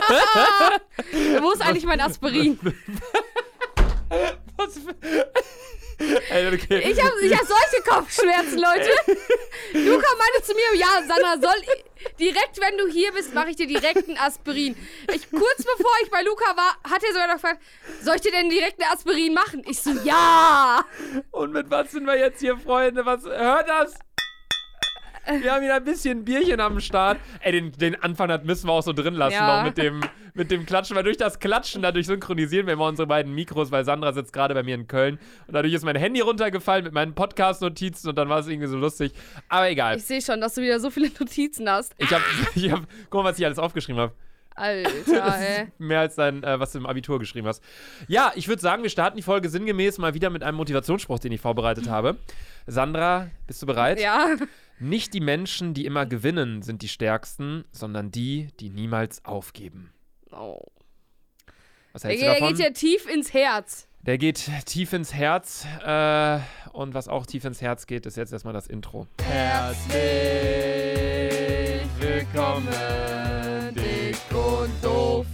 Wo ist eigentlich mein Aspirin? Was für- Ey, okay. Ich habe ich hab solche Kopfschmerzen, Leute. Luca meinte zu mir, ja, Sandra, soll ich- direkt, wenn du hier bist, mache ich dir direkt ein Aspirin. Ich, kurz bevor ich bei Luca war, hat er sogar noch gefragt, soll ich dir denn direkt ein Aspirin machen? Ich so, ja. Und mit was sind wir jetzt hier, Freunde? Was, hört das? Wir haben hier ein bisschen Bierchen am Start. Ey, den, den Anfang das müssen wir auch so drin lassen, Ja. noch mit dem, mit dem Klatschen, weil durch das Klatschen, dadurch synchronisieren wir immer unsere beiden Mikros, weil Sandra sitzt gerade bei mir in Köln und dadurch ist mein Handy runtergefallen mit meinen Podcast-Notizen und dann war es irgendwie so lustig. Aber egal. Ich sehe schon, dass du wieder so viele Notizen hast. Ich hab, ich hab, guck mal, was ich alles aufgeschrieben habe. Alter, ey. Mehr als dein, äh, was du im Abitur geschrieben hast. Ja, ich würde sagen, wir starten die Folge sinngemäß mal wieder mit einem Motivationsspruch, den ich vorbereitet habe. Sandra, bist du bereit? Ja. Nicht die Menschen, die immer gewinnen, sind die stärksten, sondern die, die niemals aufgeben. Oh. Was Der, hältst du der davon? geht ja tief ins Herz. Der geht tief ins Herz. Äh, und was auch tief ins Herz geht, ist jetzt erstmal das Intro. Herzlich willkommen, dick und doof.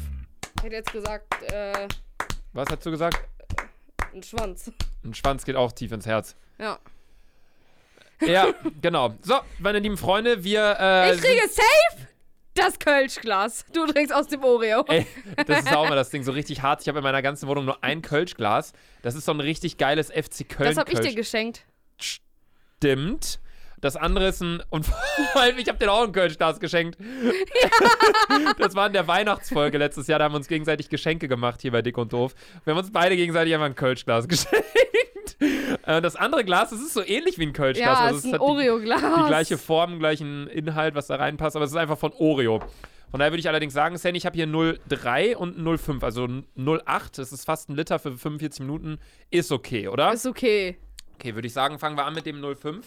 Ich hätte jetzt gesagt, äh, Was hast du gesagt? ein Schwanz. Ein Schwanz geht auch tief ins Herz. Ja. Ja, genau. So, meine lieben Freunde, wir. Äh, Ich kriege safe das Kölschglas. Du trinkst aus dem Oreo. Ey, das ist auch immer das Ding, so richtig hart. Ich habe in meiner ganzen Wohnung nur ein Kölschglas. Das ist so ein richtig geiles FC Köln. das habe ich dir geschenkt. Stimmt. Das andere ist ein. Und vor allem, ich habe dir auch ein Kölschglas geschenkt. Das war in der Weihnachtsfolge letztes Jahr. Da haben wir uns gegenseitig Geschenke gemacht hier bei Dick und Doof. Wir haben uns beide gegenseitig einfach ein Kölschglas geschenkt. Äh, Das andere Glas, das ist so ähnlich wie ein Kölschglas. Ja, also es ist ein hat die- Oreo-Glas. die gleiche Form, gleichen Inhalt, was da reinpasst, aber es ist einfach von Oreo. Von daher würde ich allerdings sagen, Sandy, ich habe hier 0,3 und 0,5, also 0,8. Das ist fast ein Liter für 45 Minuten. Ist okay, oder? Ist okay. Okay, würde ich sagen, fangen wir an mit dem 0,5.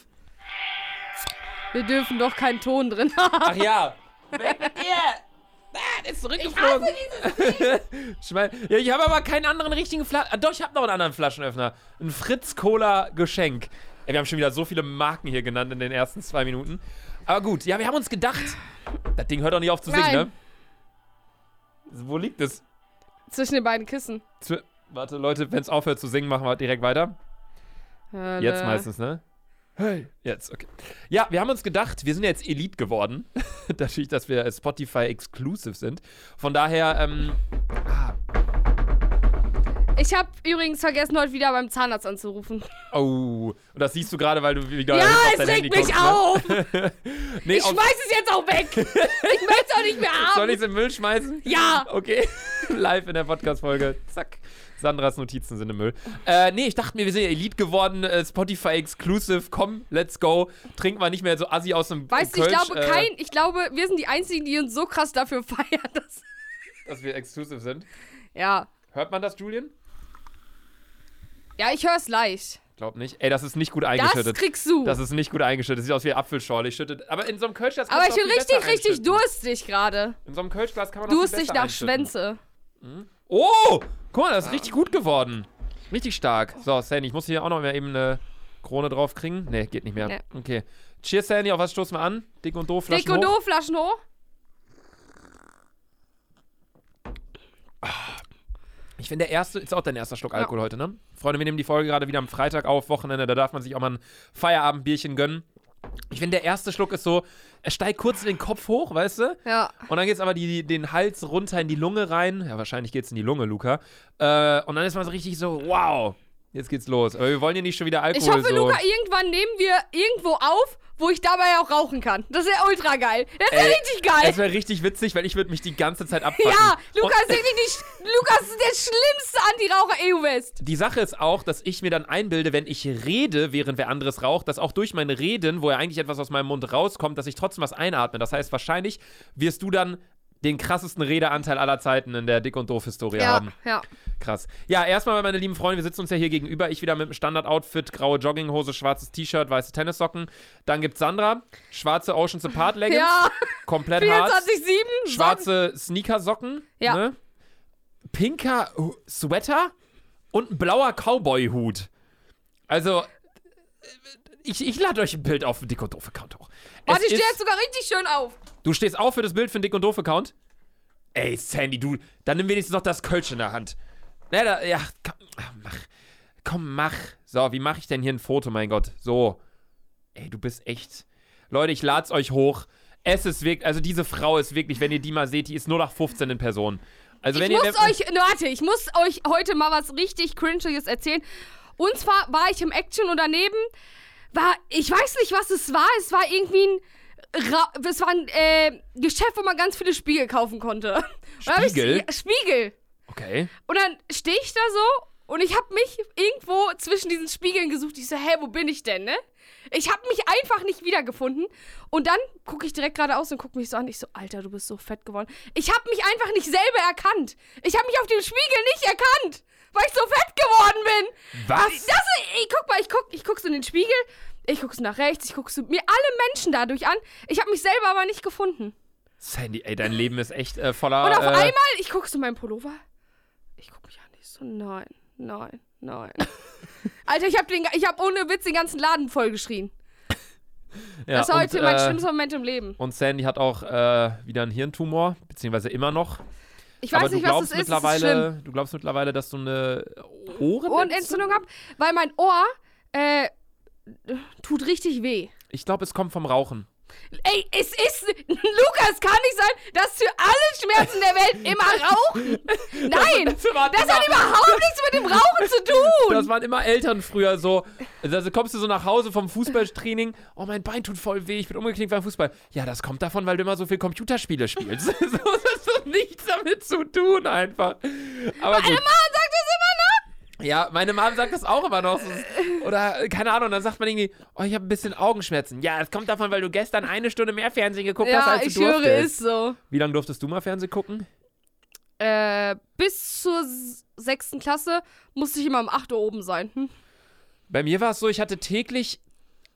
Wir dürfen doch keinen Ton drin Ach ja. Weg mit dir! Ah, ist zurückgeflogen. Schwein. Ja, ich habe aber keinen anderen richtigen Flaschen. Ah, doch, ich habe noch einen anderen Flaschenöffner. Ein Fritz Cola Geschenk. Ey, wir haben schon wieder so viele Marken hier genannt in den ersten zwei Minuten. Aber gut, ja, wir haben uns gedacht. Das Ding hört auch nicht auf zu singen, Nein. ne? Wo liegt es? Zwischen den beiden Kissen. Zw Warte, Leute, wenn es aufhört zu singen, machen wir direkt weiter. Hölle. Jetzt meistens, ne? Hey, jetzt, okay. Ja, wir haben uns gedacht, wir sind jetzt Elite geworden. Dadurch, dass wir Spotify exclusive sind. Von daher, ähm, Ich habe übrigens vergessen, heute wieder beim Zahnarzt anzurufen. oh, und das siehst du gerade, weil du wieder ja, es regt Handy mich guckst, ne? auf. Nee, Ich auf, schmeiß es jetzt auch weg. Ich möchte es auch nicht mehr haben. soll ich es in den Müll schmeißen? Ja. Okay, live in der Podcast-Folge. Zack. Sandras Notizen sind im Müll. Äh, nee, ich dachte mir, wir sind ja Elite geworden, äh, Spotify exclusive. Komm, let's go. Trinken wir nicht mehr so assi aus dem Weißt du, ich glaube, äh, kein, ich glaube, wir sind die Einzigen, die uns so krass dafür feiern. Dass, dass wir exclusive sind. ja. Hört man das, Julian? Ja, ich höre es leicht. Glaub nicht. Ey, das ist nicht gut Das eingeschüttet. kriegst du. Das ist nicht gut eingeschüttet. Das sieht aus wie Apfelschorle. Ich schütte. Aber in so einem Kölschglas kann Aber man ich doch bin richtig, richtig durstig gerade. In so einem Kölschglas kann man viel Durstig nach. Schwänze. Oh! Guck mal, das ist richtig gut geworden. Richtig stark. So, Sandy, ich muss hier auch noch mal eben eine Krone drauf kriegen. Nee, geht nicht mehr. Nee. Okay. Cheers, Sandy. Auf was stoßen wir an? Dick und doof, Flaschen Dick und doof, Flaschen hoch. Ich finde, der erste ist auch dein erster Schluck Alkohol heute, ne? Freunde, wir nehmen die Folge gerade wieder am Freitag auf, Wochenende, da darf man sich auch mal ein Feierabendbierchen gönnen. Ich finde, der erste Schluck ist so, er steigt kurz in den Kopf hoch, weißt du? Ja. Und dann geht's aber die, den Hals runter in die Lunge rein. Ja, wahrscheinlich geht's in die Lunge, Luca. Äh, und dann ist man so richtig so, wow, jetzt geht's los. Aber wir wollen ja nicht schon wieder Alkohol Ich hoffe, so. Luca, irgendwann nehmen wir irgendwo auf, wo ich dabei auch rauchen kann. Das wäre ultra geil. Das wäre richtig geil. Das wäre richtig witzig, weil ich würde mich die ganze Zeit abfacken. Ja, Lukas Und ist wirklich die, Lukas ist der schlimmste Antiraucher EU-West. die Sache ist auch, dass ich mir dann einbilde, wenn ich rede, während wer anderes raucht, dass auch durch mein Reden, wo ja eigentlich etwas aus meinem Mund rauskommt, dass ich trotzdem was einatme. Das heißt, wahrscheinlich wirst du dann den krassesten Redeanteil aller Zeiten in der Dick- und Doof-Historie Ja, haben. ja. Krass. Ja, erstmal, meine lieben Freunde, wir sitzen uns ja hier gegenüber. Ich wieder mit dem Standard-Outfit, graue Jogginghose, schwarzes T-Shirt, weiße Tennissocken. Dann gibt's Sandra, schwarze Oceans Apart Leggings, Ja, komplett hart. 24-7. Schwarze Sneakersocken, Ja. ne? Pinker Sweater und ein blauer Cowboy-Hut. Also, ich, ich lade euch ein Bild auf den Dick und Doof-Account hoch. Warte, Es stehe ist- jetzt sogar richtig schön auf. Du stehst auf für das Bild für den Dick und Doof-Account? Ey, Sandy, du, dann nimm wenigstens noch das Kölsch in der Hand. Na, da, ja, komm, ach, mach. Komm, mach. So, wie mache ich denn hier ein Foto, mein Gott? So. Ey, du bist echt. Leute, ich lad's euch hoch. Es ist wirklich, also diese Frau ist wirklich, wenn ihr die mal seht, die ist nur nach 15 in Person. Also wenn ich ihr muss euch, ne, warte, ich muss euch heute mal was richtig Cringiges erzählen. Und zwar war ich im Action und daneben war, ich weiß nicht, was es war. Es war irgendwie ein, es war ein äh, Geschäft, wo man ganz viele Spiegel kaufen konnte. Hab ich- Spiegel? Spiegel. Okay. Und dann stehe ich da so und ich habe mich irgendwo zwischen diesen Spiegeln gesucht. Ich so, hä, wo bin ich denn, ne? Ich habe mich einfach nicht wiedergefunden. Und dann gucke ich direkt geradeaus und gucke mich so an. Ich so, Alter, du bist so fett geworden. Ich habe mich einfach nicht selber erkannt. Ich habe mich auf dem Spiegel nicht erkannt, weil ich so fett geworden bin. Was? Das, ey, guck mal, ich guck, ich guck so in den Spiegel. Ich guck so nach rechts. Ich guck so mir alle Menschen dadurch an. Ich habe mich selber aber nicht gefunden. Sandy, ey, dein Leben ist echt äh, voller. Und auf äh, einmal, ich guck so meinen Pullover. Ich guck mich an, ich so, nein, nein, nein. Alter, ich hab, den, ich hab ohne Witz den ganzen Laden vollgeschrien. ja, das war und, heute mein äh, schlimmster Moment im Leben. Und Sandy hat auch äh, wieder einen Hirntumor, beziehungsweise immer noch. Ich weiß nicht, was es ist. Es ist mittlerweile, du glaubst mittlerweile, dass du eine Ohrenentzündung Ohrenentzündung hab, weil mein Ohr äh, tut richtig weh. Ich glaube, es kommt vom Rauchen. Ey, es ist. Lukas, kann nicht sein, dass für alle Schmerzen der Welt immer rauchen. Nein! Das, das, Das immer, hat überhaupt nichts mit dem Rauchen zu tun! das waren immer Eltern früher so. Also kommst du so nach Hause vom Fußballtraining. Oh, mein Bein tut voll weh, ich bin umgeknickt beim Fußball. Ja, das kommt davon, weil du immer so viel Computerspiele spielst. so, das hat nichts damit zu tun, einfach. Aber gut. Mann, noch! Ja, meine Mom sagt das auch immer noch. Oder, keine Ahnung, dann sagt man irgendwie, oh, ich habe ein bisschen Augenschmerzen. Ja, es kommt davon, weil du gestern eine Stunde mehr Fernsehen geguckt hast, Ja, als du ich höre, durftest. ist so. Wie lange durftest du mal Fernsehen gucken? Äh, bis zur sechsten Klasse musste ich immer um 8 Uhr oben sein. Hm? Bei mir war es so, ich hatte täglich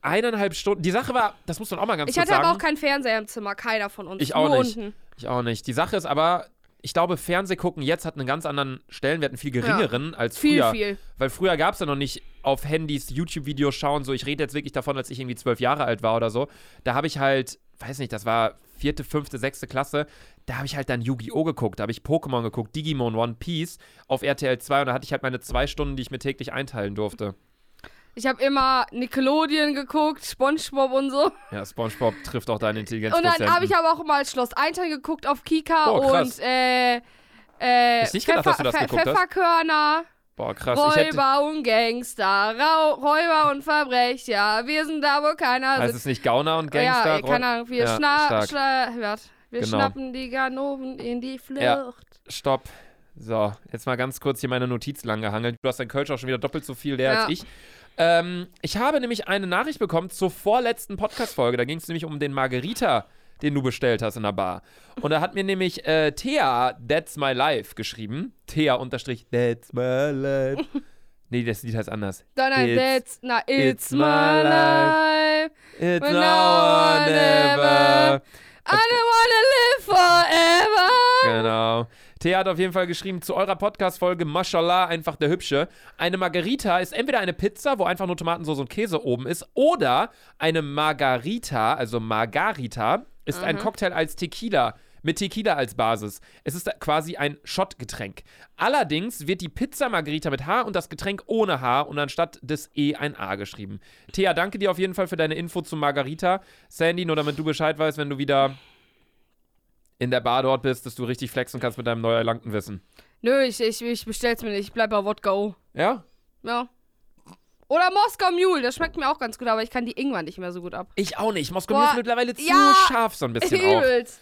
eineinhalb Stunden. Die Sache war, das muss man auch mal ganz Ich kurz hatte sagen. aber auch keinen Fernseher im Zimmer, keiner von uns. Ich auch Nur nicht. unten. Ich auch nicht. Die Sache ist aber, ich glaube, Fernsehgucken jetzt hat einen ganz anderen Stellenwert, einen viel geringeren als Viel, früher. viel. Weil früher gab es ja noch nicht auf Handys YouTube-Videos schauen. So, ich rede jetzt wirklich davon, als ich irgendwie zwölf Jahre alt war oder so. Da habe ich halt, weiß nicht, das war vierte, fünfte, sechste Klasse. Da habe ich halt dann Yu-Gi-Oh! geguckt, da habe ich Pokémon geguckt, Digimon, One Piece auf RTL 2 und da hatte ich halt meine zwei Stunden, die ich mir täglich einteilen durfte. Ich habe immer Nickelodeon geguckt, Spongebob und so. Ja, Spongebob trifft auch deine Und Intelligenzprozent. dann habe ich aber auch mal Schloss Einstein geguckt auf Kika Oh, und äh, äh, Ich nicht gedacht, dass du das geguckt hast. Pfefferkörner, Boah, krass. Räuber und Gangster, Rau Räuber und Verbrecher. Wir sind da, wo keiner heißt es nicht Gauner und Gangster? Ja, keine Ahnung. Wir, Ja, schna schna wir Genau. schnappen die Ganoven in die Flucht. Ja. Stopp. So, jetzt mal ganz kurz hier meine Notizen lang gehangelt. Du hast dein Kölsch auch schon wieder doppelt so viel leer Ja. als ich. Ähm, ich habe nämlich eine Nachricht bekommen zur vorletzten Podcast-Folge. Da ging es nämlich um den Margarita, den du bestellt hast in der Bar. Und da hat mir nämlich äh, Thea That's My Life geschrieben. Thea unterstrich That's My Life. nee, das Lied heißt anders. Nein, It's- that's, na, it's, it's my life. It's now or never. I don't wanna live forever. Genau. Thea hat auf jeden Fall geschrieben, zu eurer Podcast-Folge, Mashallah, einfach der Hübsche. Eine Margarita ist entweder eine Pizza, wo einfach nur Tomatensauce und Käse oben ist, oder eine Margarita, also Margarita, ist ein Cocktail als Tequila, mit Tequila als Basis. Es ist quasi ein Shot-Getränk. Allerdings wird die Pizza Margarita mit H und das Getränk ohne H und anstatt des E ein A geschrieben. Thea, danke dir auf jeden Fall für deine Info zu Margarita. Sandy, nur damit du Bescheid weißt, wenn du wieder in der Bar dort bist, dass du richtig flexen kannst mit deinem neu erlangten Wissen. Nö, ich, ich, ich bestell's mir nicht. Ich bleib bei Wodka O. Ja? Ja. Oder Moskau Mule, das schmeckt mir auch ganz gut, aber ich kann die Ingwer nicht mehr so gut ab. Ich auch nicht. Moskau Boah, ist mittlerweile zu ja. scharf so ein bisschen auch. Übelst.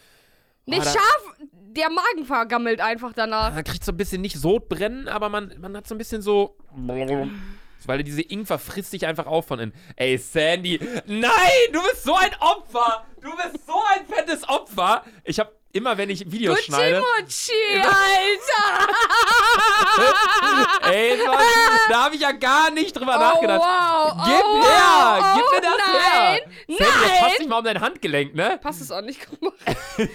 Nicht da- scharf, der Magen vergammelt einfach danach. Man kriegt so ein bisschen nicht Sodbrennen, aber man, man hat so ein bisschen so... Weil diese Ingwer frisst dich einfach auf von innen. Ey, Sandy. Nein, du bist so ein Opfer. Du bist so ein fettes Opfer. Ich habe immer, wenn ich Videos Gucci schneide... Mucci, Alter! Ey, Mann, da habe ich ja gar nicht drüber Oh, nachgedacht. wow. Gib oh, her! wow. Gib oh, mir das nein, her! Nein! Sandy, jetzt passt dich mal um dein Handgelenk, ne? Passt es auch nicht, guck mal.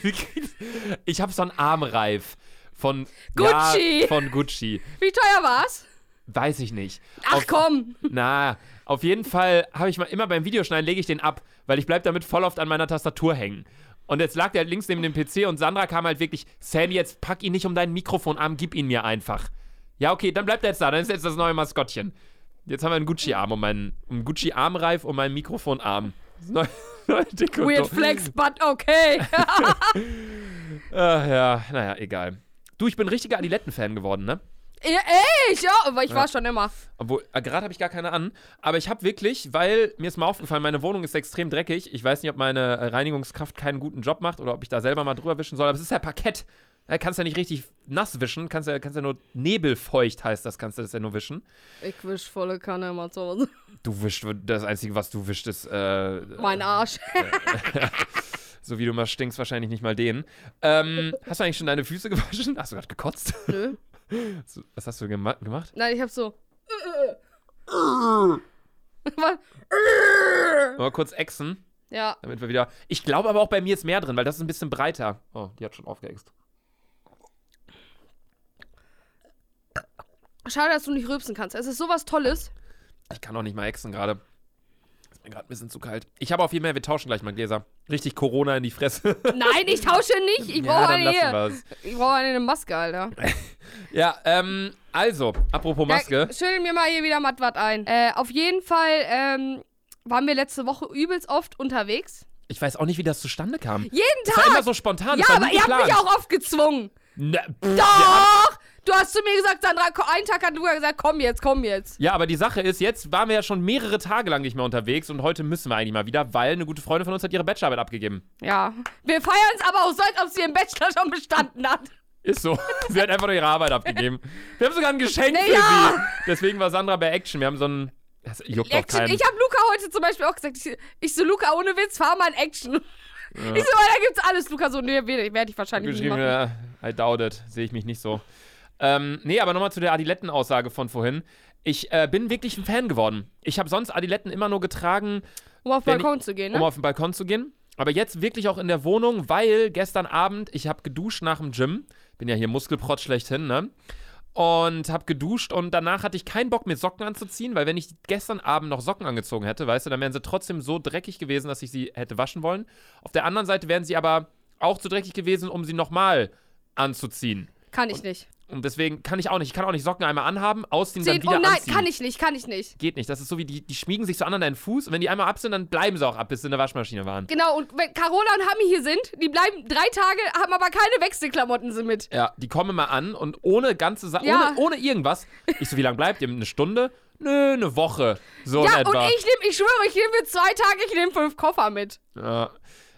ich habe so einen Armreif von Gucci. Ja, von Gucci. Wie teuer war's? Weiß ich nicht. Ach auf, komm. Na, auf jeden Fall habe ich mal immer beim Videoschneiden lege ich den ab, weil ich bleib damit voll oft an meiner Tastatur hängen. Und jetzt lag der halt links neben dem PC und Sandra kam halt wirklich, Sandy, jetzt pack ihn nicht um deinen Mikrofonarm, gib ihn mir einfach. Ja, okay, dann bleibt er jetzt da, dann ist jetzt das neue Maskottchen. Jetzt haben wir einen Gucci-Arm um meinen, einen Gucci-Armreif um meinen Mikrofonarm. Neue, neue Weird flex, but okay. Ach ja, naja, egal. Du, ich bin richtiger Adiletten-Fan geworden, ne? Ja, ich, ja, aber ich war schon immer. Obwohl, äh, gerade habe ich gar keine an. Aber ich habe wirklich, weil mir ist mal aufgefallen, meine Wohnung ist extrem dreckig. Ich weiß nicht, ob meine äh, Reinigungskraft keinen guten Job macht oder ob ich da selber mal drüber wischen soll. Aber es ist ja Parkett. Da kannst du ja nicht richtig nass wischen. Kannst ja, kannst ja nur nebelfeucht heißt das, kannst du das ja nur wischen. Ich wisch volle Kanne immer zu Hause. Du wischst, das Einzige, was du wischst, ist. Äh, mein Arsch. so wie du mal stinkst, wahrscheinlich nicht mal den. Ähm, hast du eigentlich schon deine Füße gewaschen? Hast du gerade gekotzt? Nö. Was hast du gema gemacht? Nein, ich hab so. Mal kurz exen. Ja. Damit wir wieder. Ich glaube aber auch bei mir ist mehr drin, weil das ist ein bisschen breiter. Oh, die hat schon aufgeext. Schade, dass du nicht rülpsen kannst. Es ist sowas Tolles. Ich kann auch nicht mal exen gerade. Mir gerade ein bisschen zu kalt. Ich habe auf jeden Fall, wir tauschen gleich mal Gläser. Richtig Corona in die Fresse. Nein, ich tausche nicht. Ich brauche ja, eine. Ich brauche eine Maske, Alter. Ja, ähm, also, apropos Maske. Ja, schüttel mir mal hier wieder matt was ein. Äh, auf jeden Fall ähm, waren wir letzte Woche übelst oft unterwegs. Ich weiß auch nicht, wie das zustande kam. Jeden Das war Tag. immer so spontan. ja, aber ihr habt mich auch oft gezwungen. Pff, Doch! Du hast zu mir gesagt, Sandra, einen Tag hat Luca gesagt, komm jetzt, komm jetzt. Ja, aber die Sache ist, jetzt waren wir ja schon mehrere Tage lang nicht mehr unterwegs und heute müssen wir eigentlich mal wieder, weil eine gute Freundin von uns hat ihre Bachelorarbeit abgegeben. Ja. Wir feiern es aber auch so, als ob sie im Bachelor schon bestanden hat. Ist so. sie hat einfach nur ihre Arbeit abgegeben. Wir haben sogar ein Geschenk Nee, für ja. sie. Deswegen war Sandra bei Action. Wir haben so ein. Das juckt doch Action. keinen. Ich habe Luca heute zum Beispiel auch gesagt, ich, ich so, Luca, ohne Witz, fahr mal in Action. Ich so, da gibt's alles. Luca so, nee, werde ich wahrscheinlich nicht machen. ja, I doubt it. Sehe ich mich nicht so. Ähm, nee, aber nochmal zu der Adiletten-Aussage von vorhin. Ich äh, bin wirklich ein Fan geworden. Ich habe sonst Adiletten immer nur getragen, Um auf Wenn Balkon zu gehen, ne? um auf den Balkon zu gehen. Aber jetzt wirklich auch in der Wohnung, weil gestern Abend, ich habe geduscht nach dem Gym. Bin ja hier Muskelprotz schlechthin, ne? Und habe geduscht und danach hatte ich keinen Bock, mir Socken anzuziehen, weil wenn ich gestern Abend noch Socken angezogen hätte, weißt du, dann wären sie trotzdem so dreckig gewesen, dass ich sie hätte waschen wollen. Auf der anderen Seite wären sie aber auch zu dreckig gewesen, um sie nochmal anzuziehen. kann ich nicht. Und deswegen kann ich auch nicht. Ich kann auch nicht Socken einmal anhaben, ausziehen, dann Zehn, wieder oh nein, anziehen. kann ich nicht, kann ich nicht. Geht nicht. Das ist so wie, die, die schmiegen sich so an an deinen Fuß und wenn die einmal ab sind, dann bleiben sie auch ab, bis sie in der Waschmaschine waren. Genau, und wenn Carola und Hami hier sind, die bleiben drei Tage, haben aber keine Wechselklamotten sie mit. Ja, die kommen immer an und ohne ganze Sache, Ja. ohne, ohne irgendwas. Ich so, wie lange bleibt ihr? Eine Stunde? Nö, eine Woche. So ja, und ich nehme, ich schwöre, ich nehme für zwei Tage, ich nehme fünf Koffer mit. Ja.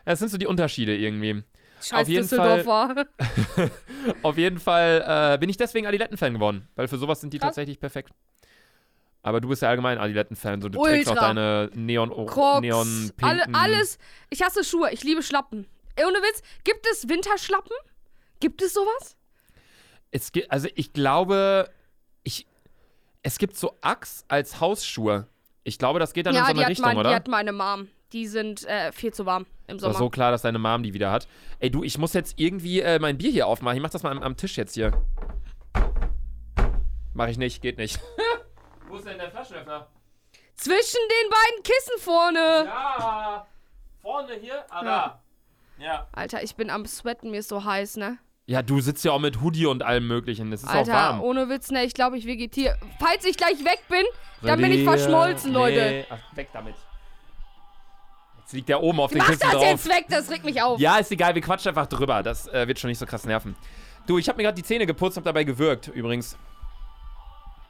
Das sind so die Unterschiede irgendwie. Scheiß Auf jeden Düsseldorfer. Auf jeden Fall äh, bin ich deswegen Adiletten-Fan geworden, weil für sowas sind die Krass. tatsächlich perfekt. Aber du bist ja allgemein Adiletten-Fan, so du trägst auch Ultra. deine neon Crocs, neon alle, alles. Ich hasse Schuhe, ich liebe Schlappen. Ohne Witz, gibt es Winterschlappen? Gibt es sowas? Es gibt, also ich glaube, ich, es gibt so Axe als Hausschuhe. Ich glaube, das geht dann in so eine Richtung, mein, oder? die hat meine Mom. Die sind äh, viel zu warm im Sommer. so klar, dass deine Mom die wieder hat. Ey, du, ich muss jetzt irgendwie äh, mein Bier hier aufmachen. Ich mach das mal am, am Tisch jetzt hier. Mach ich nicht, geht nicht. Wo ist denn der Flaschenöffner? Zwischen den beiden Kissen vorne. Ja, vorne hier, ah, Ja. da. Ja. Alter, ich bin am Sweaten, mir ist so heiß, ne? Ja, du sitzt ja auch mit Hoodie und allem möglichen. Es ist auch Alter, warm. ohne Witz, ne? Ich glaube, ich vegetiere. Falls ich gleich weg bin, dann bin ich verschmolzen, Leute. Nee, ach, weg damit. Jetzt liegt der oben auf den Mach Kissen das drauf. jetzt weg, das regt mich auf. Ja, ist egal, wir quatschen einfach drüber. Das äh, wird schon nicht so krass nerven. Du, ich habe mir gerade die Zähne geputzt, hab dabei gewürgt, übrigens.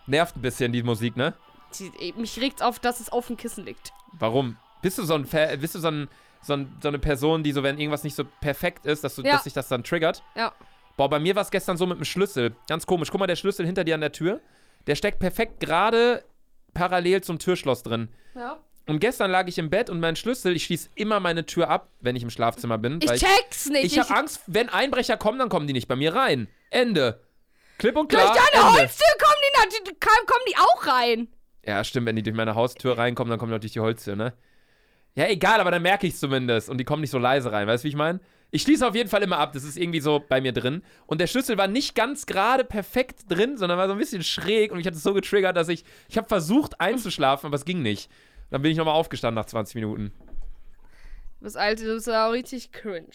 Nervt ein bisschen die Musik, ne? Die- Mich regt's auf, dass es auf dem Kissen liegt. Warum? Bist du so ein bist du so, ein, so, ein, so eine Person, die so, wenn irgendwas nicht so perfekt ist, dass, du, Ja. dass sich das dann triggert? Ja. Boah, bei mir war es gestern so mit dem Schlüssel. Ganz komisch. Guck mal, der Schlüssel hinter dir an der Tür, der steckt perfekt gerade parallel zum Türschloss drin. Ja. Und gestern lag ich im Bett und mein Schlüssel, ich schließe immer meine Tür ab, wenn ich im Schlafzimmer bin. Ich check's nicht. Ich habe Angst, wenn Einbrecher kommen, dann kommen die nicht bei mir rein. Ende. Klipp und Durch klar. deine Ende. Holztür kommen die, natürlich- kommen die auch rein. Ja, stimmt, wenn die durch meine Haustür reinkommen, dann kommen die auch durch die Holztür, ne? Ja, egal, aber dann merke ich es zumindest und die kommen nicht so leise rein, weißt du, wie ich meine? Ich schließe auf jeden Fall immer ab, das ist irgendwie so bei mir drin. Und der Schlüssel war nicht ganz gerade perfekt drin, sondern war so ein bisschen schräg und ich hatte es so getriggert, dass ich, ich habe versucht einzuschlafen, aber es ging nicht. Dann bin ich nochmal aufgestanden nach 20 Minuten. Du bist alt, du bist auch richtig cringe.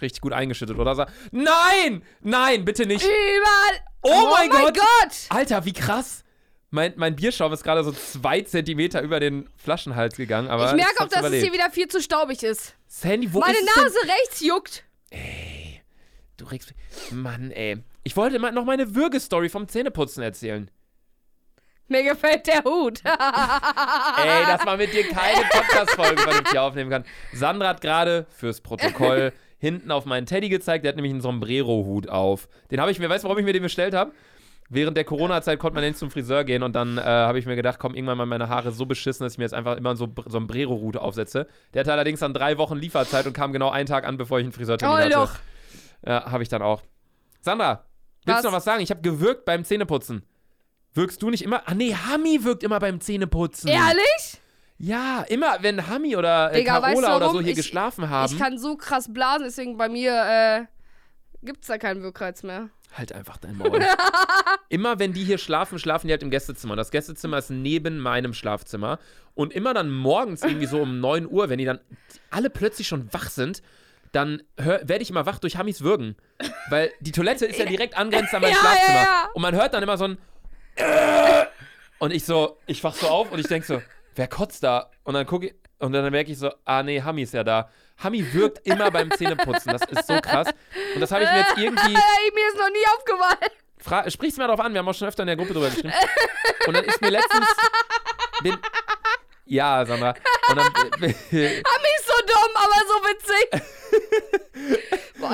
Richtig gut eingeschüttet, oder? Nein! Nein, bitte nicht. Überall. Oh mein Gott. Gott. Alter, wie krass. Mein, mein Bierschaum ist gerade so zwei Zentimeter über den Flaschenhals gegangen. Aber Ich merke es auch, dass es überlebt. hier wieder viel zu staubig ist. Sandy, wo Meine ist es denn? Nase rechts juckt. Du regst. Mann, ey. Ich wollte noch meine Würgestory vom Zähneputzen erzählen. Mir gefällt der Hut. Ey, dass man mit dir keine Podcast-Folge vernünftig aufnehmen kann. Sandra hat gerade fürs Protokoll hinten auf meinen Teddy gezeigt. Der hat nämlich einen Sombrero-Hut auf. Den habe ich mir, weißt du, warum ich mir den bestellt habe? Während der Corona-Zeit konnte man nicht zum Friseur gehen und dann äh, habe ich mir gedacht, komm, irgendwann mal meine Haare so beschissen, dass ich mir jetzt einfach immer so einen Sombrero-Hut aufsetze. Der hatte allerdings dann drei Wochen Lieferzeit und kam genau einen Tag an, bevor ich einen Friseurtermin Oh, hatte. doch. Ja, habe ich dann auch. Sandra, willst Was? du noch was sagen? Ich habe gewirkt beim Zähneputzen. Wirkst du nicht immer? Ah, nee, Hami wirkt immer beim Zähneputzen. Ehrlich? Ja, immer, wenn Hami oder äh, Digga, weißt du Carola oder so hier Ich- geschlafen haben. Ich kann so krass blasen, deswegen bei mir äh, gibt's da keinen Wirkreiz mehr. halt einfach dein Maul. immer wenn die hier schlafen, schlafen die halt im Gästezimmer. Und das Gästezimmer ist neben meinem Schlafzimmer. Und immer dann morgens irgendwie so um 9 Uhr, wenn die dann alle plötzlich schon wach sind, dann werde ich immer wach durch Hamis Würgen. Weil die Toilette ist ja direkt angrenzend an mein Ja, Schlafzimmer. ja, ja. Und man hört dann immer so ein und ich so, ich wach so auf und ich denk so, wer kotzt da? Und dann gucke ich, und dann merke ich so, ah nee, Hami ist ja da. Hami wirkt immer beim Zähneputzen. Das ist so krass. Und das habe ich mir jetzt irgendwie. Ey, mir ist noch nie aufgefallen. Fra sprich's mir darauf an, wir haben auch schon öfter in der Gruppe drüber geschrieben. Und dann ist mir letztens. Bin, ja, Sandra. Und dann. Ami ist so dumm, aber so witzig.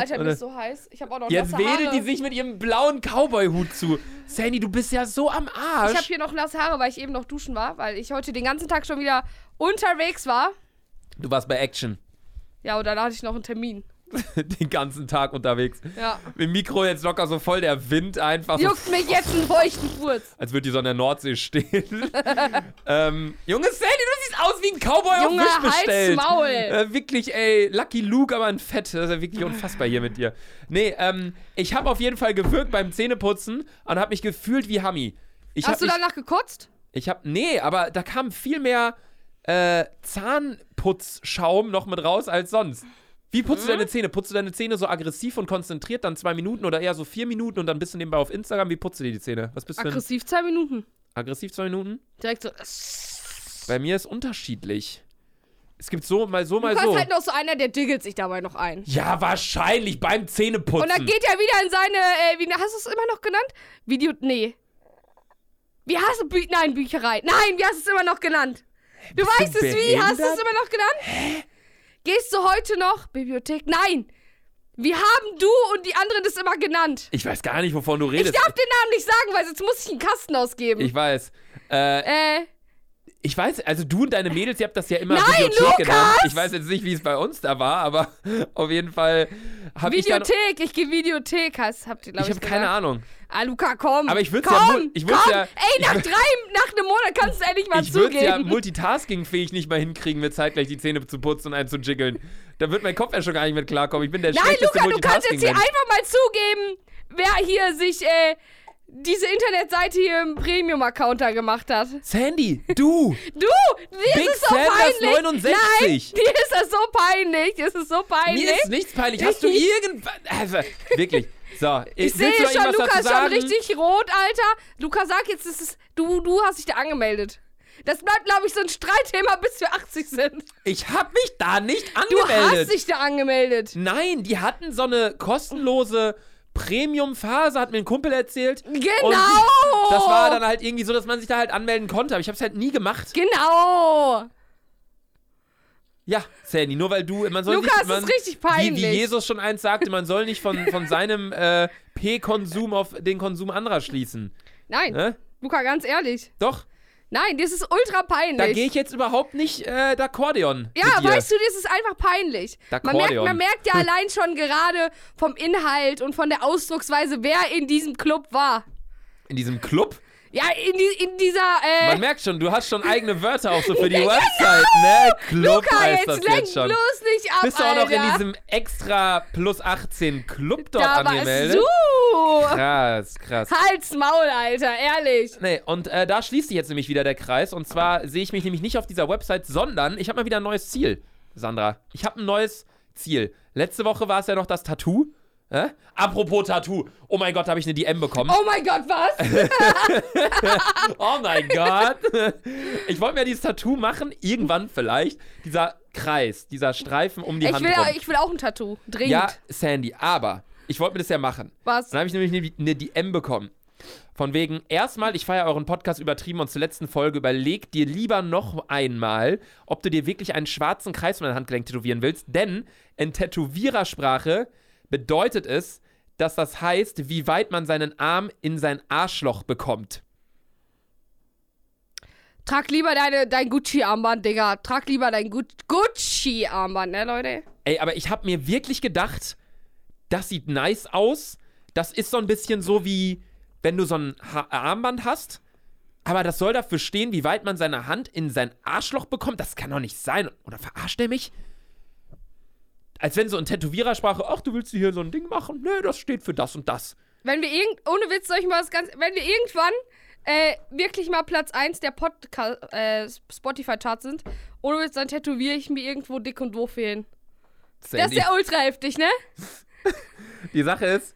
Alter, mir ist so heiß. Ich habe auch noch Jetzt nasse wedelt Haare. die sich mit ihrem blauen Cowboy-Hut zu. Sandy, du bist ja so am Arsch. Ich habe hier noch nasse Haare, weil ich eben noch duschen war, weil ich heute den ganzen Tag schon wieder unterwegs war. du warst bei Action. Ja, und dann hatte ich noch einen Termin. Den ganzen Tag unterwegs. Ja. Im Mikro jetzt locker so voll der Wind einfach. So, Juckt mich jetzt einen feuchten Furz. als würde die so an der Nordsee stehen. ähm, Junge Sandy, du aus wie ein Cowboy Junge, auf Wish bestellt. halt's Maul. Äh, wirklich, ey, Lucky Luke, aber ein Fett. Das ist ja wirklich unfassbar hier mit dir. Nee, ähm, ich habe auf jeden Fall gewirkt beim Zähneputzen und habe mich gefühlt wie Hami. Ich Hast du mich, danach gekotzt? Ich habe, nee, aber da kam viel mehr äh, Zahnputzschaum noch mit raus als sonst. Wie putzt Mhm. du deine Zähne? Putzt du deine Zähne so aggressiv und konzentriert, dann zwei Minuten oder eher so vier Minuten und dann bist du nebenbei auf Instagram? Wie putzt du dir die Zähne? Was bist du? Aggressiv zwei Minuten. Aggressiv zwei Minuten? Direkt so. Bei mir ist unterschiedlich. Es gibt so, mal so, Du mal kannst so. halt noch so einer, der diggelt sich dabei noch ein. ja, wahrscheinlich beim Zähneputzen. Und dann geht er wieder in seine, äh, wie hast du es immer noch genannt? Video, nee. Wie hast du, Bü nein, Bücherei. Nein, wie hast du es immer noch genannt? Du Bist du weißt es wie, hast du es immer noch genannt? Gehst du heute noch? Bibliothek? Nein. Wir haben du und die anderen das immer genannt. ich weiß gar nicht, wovon du Ich redest. darf den Namen nicht sagen, weil sonst muss ich einen Kasten ausgeben. Ich weiß. Äh, äh, ich weiß, also du und deine Mädels, ihr habt das ja immer Nein, Bibliothek Lukas! genannt. Ich weiß jetzt nicht, wie es bei uns da war, aber auf jeden Fall habe ich dann... Videothek, ich gehe Videothek, heißt, habt ihr, glaube Ich ich, habe keine gesagt. Ahnung. Ah, Luca, komm. Aber ich komm, ja mul- ich komm. ja- Ey, nach ich- drei, nach einem Monat kannst du endlich mal Ich würde zugeben. ja multitaskingfähig nicht mal hinkriegen, mir zeitgleich die Zähne zu putzen und einen zu jiggeln. Da wird mein Kopf ja schon gar nicht mit klarkommen. Ich bin der Nein, schlechteste Luca, du kannst jetzt hier einfach mal zugeben, wer hier sich äh, diese Internetseite hier im Premium-Accounter gemacht hat. Sandy, du! Du, dir Big ist es so Sanders peinlich. 69. Nein, dir ist das so peinlich. Dir ist es so peinlich. Mir ist nichts peinlich. Hast du irgendwas... Also, wirklich. So, ich sehe du noch schon, ist schon richtig rot, Alter. Luca, sag jetzt, ist, du, du hast dich da angemeldet. Das bleibt, glaube ich, so ein Streitthema, bis wir 80 sind. Ich habe mich da nicht Du angemeldet. hast dich da angemeldet. Nein, die hatten so eine kostenlose Premium-Phase, hat mir ein Kumpel erzählt. Genau. Und das war dann halt irgendwie so, dass man sich da halt anmelden konnte, aber ich habe es halt nie gemacht. Genau. Ja, Sandy, nur weil du, man soll Lukas, nicht, man, ist richtig wie, peinlich. wie Jesus schon eins sagte, man soll nicht von, von seinem äh, P-Konsum auf den Konsum anderer schließen. Nein, Ne? Luca, ganz ehrlich. Doch, Nein, das ist ultra peinlich. da gehe ich jetzt überhaupt nicht äh, d'accordion ja, weißt du, das ist einfach peinlich. Man merkt, man merkt ja allein schon gerade vom Inhalt und von der Ausdrucksweise, wer in diesem Club war. In diesem Club? Ja, in, die, in dieser, äh, Man merkt schon, du hast schon eigene Wörter auch so für die Website, ne? Club Luca, heißt jetzt das lenk jetzt schon. bloß nicht ab, Bist du auch noch in Alter. diesem extra plus 18 Club dort da angemeldet? du. Krass, krass. Halt's Maul, Alter, ehrlich. Nee, und äh, da schließt sich jetzt nämlich wieder der Kreis. Und zwar sehe ich mich nämlich nicht auf dieser Website, sondern ich habe mal wieder ein neues Ziel. Sandra. Ich habe ein neues Ziel. Letzte Woche war es ja noch das Tattoo. Hä? Apropos Tattoo. Oh mein Gott, habe ich eine DM bekommen. Oh mein Gott, was? Oh mein Gott. Ich wollte mir dieses Tattoo machen, irgendwann vielleicht. Dieser Kreis, dieser Streifen um die ich, Hand will, rum. ich will auch ein Tattoo. Dringend. Ja, Sandy, aber ich wollte mir das ja machen. Was? Dann habe ich nämlich eine, eine DM bekommen. Von wegen, erstmal, ich feiere euren Podcast übertrieben und zur letzten Folge überleg dir lieber noch einmal, ob du dir wirklich einen schwarzen Kreis um dein Handgelenk tätowieren willst, denn in Tätowierersprache bedeutet es, dass das heißt, wie weit man seinen Arm in sein Arschloch bekommt. Trag lieber deine, dein Gucci-Armband, Digga. Trag lieber dein Gu Gucci-Armband, ne, Leute? Ey, aber ich habe mir wirklich gedacht, das sieht nice aus. Das ist so ein bisschen so wie, wenn du so ein ha Armband hast. Aber das soll dafür stehen, wie weit man seine Hand in sein Arschloch bekommt. Das kann doch nicht sein. Oder verarscht er mich? Als wenn so ein Tätowierersprache, ach, du willst hier so ein Ding machen? Nö, das steht für das und das. Wenn wir irgend, ohne Witz, soll ich mal was ganz, wenn wir irgendwann äh, wirklich mal Platz 1 der Podcast, äh, Spotify-Charts sind, ohne Witz, dann tätowiere ich mir irgendwo dick und doof hin. Das Sandy. ist ja ultra heftig, ne? Die Sache ist,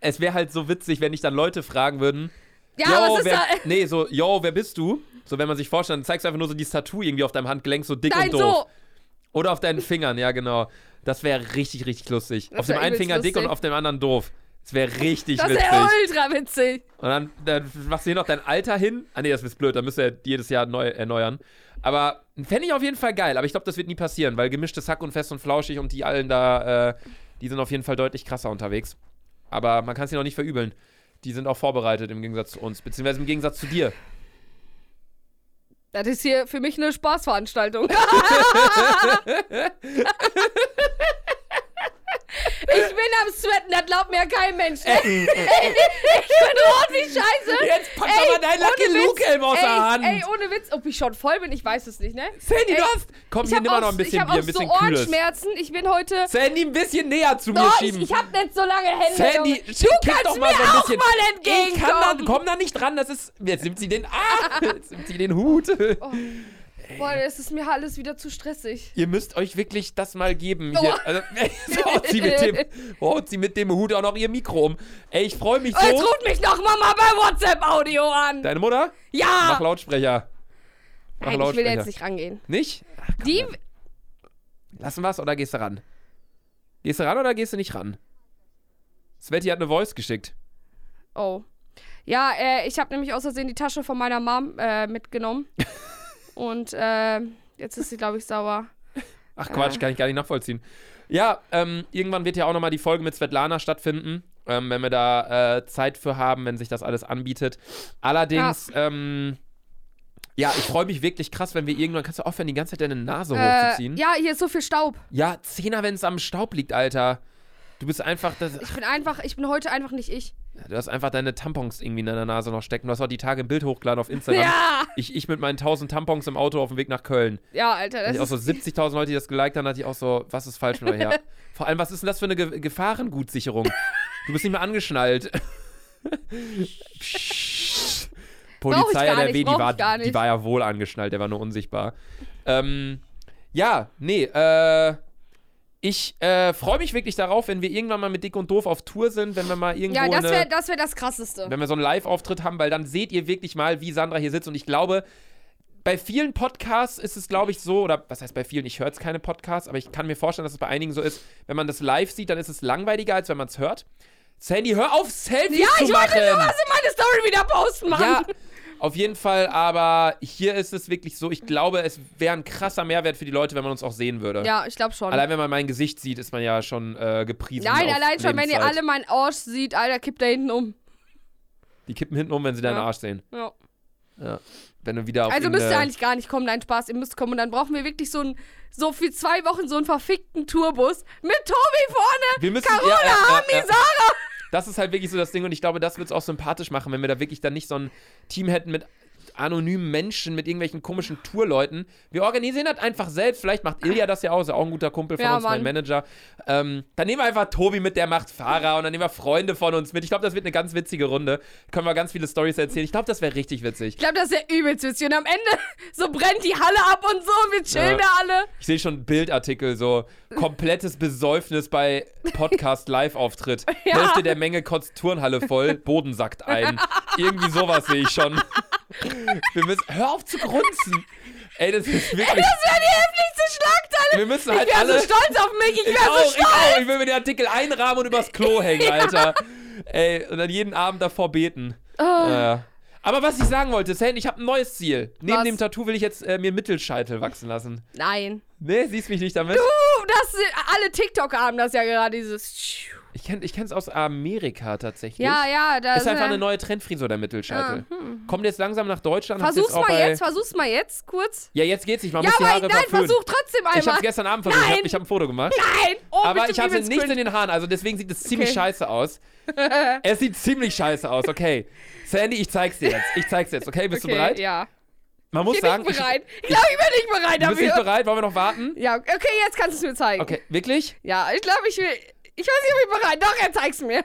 es wäre halt so witzig, wenn ich dann Leute fragen würden, Ja, yo, was ist wer, da? Nee, so, yo, wer bist du? So, wenn man sich vorstellt, dann zeigst du einfach nur so dieses Tattoo irgendwie auf deinem Handgelenk, so dick Nein, und doof. so. Oder auf deinen Fingern, ja, genau. Das wäre richtig, richtig lustig. Das auf dem einen Finger dick und lustig. auf dem anderen doof. Das wäre richtig Das witzig. wäre ultra witzig. Und dann, dann machst du hier noch dein Alter hin. Ah, nee, das ist blöd, dann müsst ihr jedes Jahr neu erneuern. Aber fände ich auf jeden Fall geil. Aber ich glaube, das wird nie passieren, weil gemischtes Hack und fest und flauschig und die allen da, äh, die sind auf jeden Fall deutlich krasser unterwegs. Aber man kann es ihnen auch nicht verübeln. Die sind auch vorbereitet im Gegensatz zu uns, beziehungsweise im Gegensatz zu dir. Das ist hier für mich eine Spaßveranstaltung. ich bin am Sweaten, das glaubt mir kein Mensch. ne? ich bin rot wie Scheiße. Jetzt pack Ey, doch mal deinen Lucky. Luke-Helm aus ey, der Hand. Ey, ohne Witz, ob ich schon voll bin, ich weiß es nicht, ne? Sandy, ey, du hast. Komm, Ich hier nimm mal noch auch, ein ich bisschen hab Bier, auch ein bisschen so kühles. Ohrenschmerzen. Ich bin heute. Sandy, ein bisschen näher zu mir Oh, ich, schieben. ich hab nicht so lange Hände. Sandy, du doch kannst mal mir so ein auch bisschen. mal Ich kann komm da nicht dran, das ist. Jetzt nimmt sie den. Ah! Jetzt nimmt sie den Hut. Boah, das ist mir alles wieder zu stressig. Ihr müsst euch wirklich das mal geben. Oh. Hier. Also, so haut, sie mit dem, haut sie mit dem Hut auch noch ihr Mikro um. Ey, ich freue mich Oh, jetzt so. ruft mich doch Mama bei WhatsApp-Audio an. Deine Mutter? Mach ja! Lautsprecher. Mach Nein, ich will Lautsprecher. jetzt nicht rangehen. Nicht? Ach, komm, Die, dann. Lassen wir's oder gehst du ran? Gehst du ran oder gehst du nicht ran? Sveti hat eine Voice geschickt. Oh. Ja, äh, ich habe nämlich aus Versehen die Tasche von meiner Mom äh, mitgenommen. Und äh, jetzt ist sie, glaube ich, sauer. Ach Quatsch, Äh. kann ich gar nicht nachvollziehen. Ja, ähm, irgendwann wird ja auch nochmal die Folge mit Svetlana stattfinden, ähm, wenn wir da äh, Zeit für haben, wenn sich das alles anbietet. Allerdings, ähm, ja, ich freue mich wirklich krass, wenn wir irgendwann, kannst du aufhören, die ganze Zeit deine Nase Äh, hochzuziehen? ja, hier ist so viel Staub. Ja, Zehner, wenn es am Staub liegt, Alter. Du bist einfach, das, Ich bin einfach, ich bin heute einfach nicht ich. du hast einfach deine Tampons irgendwie in deiner Nase noch stecken. Du hast auch die Tage ein Bild hochgeladen auf Instagram. Ja! Ich, ich mit meinen 1000 Tampons im Auto auf dem Weg nach Köln. Ja, Alter, Da das hatte ich auch so ist, 70.000 Leute, die das geliked haben, hatte ich auch so, was ist falsch mit euch her? Vor allem, was ist denn das für eine Ge Gefahrengutsicherung? Du bist nicht mehr angeschnallt. Polizei NRW, nicht, die war, die war ja wohl angeschnallt, der war nur unsichtbar. Ähm, ja, nee, äh, ich äh, freue mich wirklich darauf, wenn wir irgendwann mal mit Dick und Doof auf Tour sind, wenn wir mal irgendwo ja, das wäre das, wär das Krasseste. wenn wir so einen Live-Auftritt haben, weil dann seht ihr wirklich mal, wie Sandra hier sitzt. Und ich glaube, bei vielen Podcasts ist es, glaube ich, so, oder was heißt bei vielen, ich höre jetzt keine Podcasts, aber ich kann mir vorstellen, dass es bei einigen so ist, wenn man das live sieht, dann ist es langweiliger, als wenn man es hört. Sandy, hör auf, Selfies ja, zu ich machen! wollte nur was in meine Story wieder posten, Mann. Ja, auf jeden Fall, aber hier ist es wirklich so, ich glaube, es wäre ein krasser Mehrwert für die Leute, wenn man uns auch sehen würde. Ja, ich glaube schon. Allein wenn man mein Gesicht sieht, ist man ja schon äh, gepriesen. Nein, allein schon, wenn ihr alle meinen Arsch seht, Alter, kippt da hinten um. Die kippen hinten um, wenn sie deinen Ja. Arsch sehen. Ja. Ja. Wenn du wieder auf Also müsst ihr irgendeine- eigentlich gar nicht kommen, nein, Spaß, ihr müsst kommen. Und dann brauchen wir wirklich so ein, so für zwei Wochen so einen verfickten Tourbus mit Tobi vorne, Wir müssen, Carola, ja, ja, ja, Ami. Sarah. Das ist halt wirklich so das Ding und ich glaube, das wird es auch sympathisch machen, wenn wir da wirklich dann nicht so ein Team hätten mit anonymen Menschen, mit irgendwelchen komischen Tourleuten. Wir organisieren das einfach selbst. Vielleicht macht Ilja das ja auch, ist ja auch ein guter Kumpel von Ja, uns, mein Mann. Manager. Ähm, dann nehmen wir einfach Tobi mit, der macht Fahrer und dann nehmen wir Freunde von uns mit. Ich glaube, das wird eine ganz witzige Runde. Können wir ganz viele Stories erzählen. Ich glaube, das wäre richtig witzig. Ich glaube, das ja übelst witzig. Und am Ende so brennt die Halle ab und so. Wir chillen Ja. da alle. Ich sehe schon Bildartikel, so komplettes Besäufnis bei Podcast-Live-Auftritt. Ja. Hälfte der Menge kotzt Turnhalle voll, Boden sackt ein. Irgendwie sowas sehe ich schon. Wir müssen, hör auf zu grunzen. Ey, das ist wirklich. Das wäre die heftigste Schlagzeile. Wir müssen Ich halt wäre alle. so stolz auf mich. Ich ich wäre so ich stolz. auch. Ich will mir den Artikel einrahmen und übers Klo hängen, Alter. Ey, und dann jeden Abend davor beten. Äh. Aber was ich sagen wollte, Sane, ich habe ein neues Ziel. Neben Was? dem Tattoo will ich jetzt äh, mir Mittelscheitel wachsen lassen. Nein. Nee, siehst mich nicht damit? Uh, das alle TikToker haben das ja gerade, dieses. Ich kenne ich kenn's aus Amerika tatsächlich. Ja, ja, das ist einfach eine neue Trendfrisur, der Mittelscheitel. Kommt jetzt langsam nach Deutschland. Versuch's jetzt mal bei- jetzt, versuch's mal jetzt, kurz. Ja, jetzt geht's nicht. Man ja, muss die Haare nein, verföhnen. versuch trotzdem Ich hab's einmal. gestern Abend versucht. Ich Nein. hab, ich hab ein Foto gemacht. Nein! Oh, aber ich hatte nichts in den Haaren, also deswegen sieht es ziemlich Okay. scheiße aus. es sieht ziemlich scheiße aus, okay. Sandy, ich zeig's dir jetzt. Ich zeig's jetzt, okay? Bist du Okay, bereit? Ja. Man muss Ich bin sagen, nicht bereit. Ich glaube, ich bin nicht bereit ich, du bist nicht dafür. bereit. Wollen wir noch warten? Ja, okay, jetzt kannst du es mir zeigen. Okay, wirklich? Ja, ich glaube, ich will. Ich weiß nicht, ob ich bereit Doch, jetzt zeig's mir.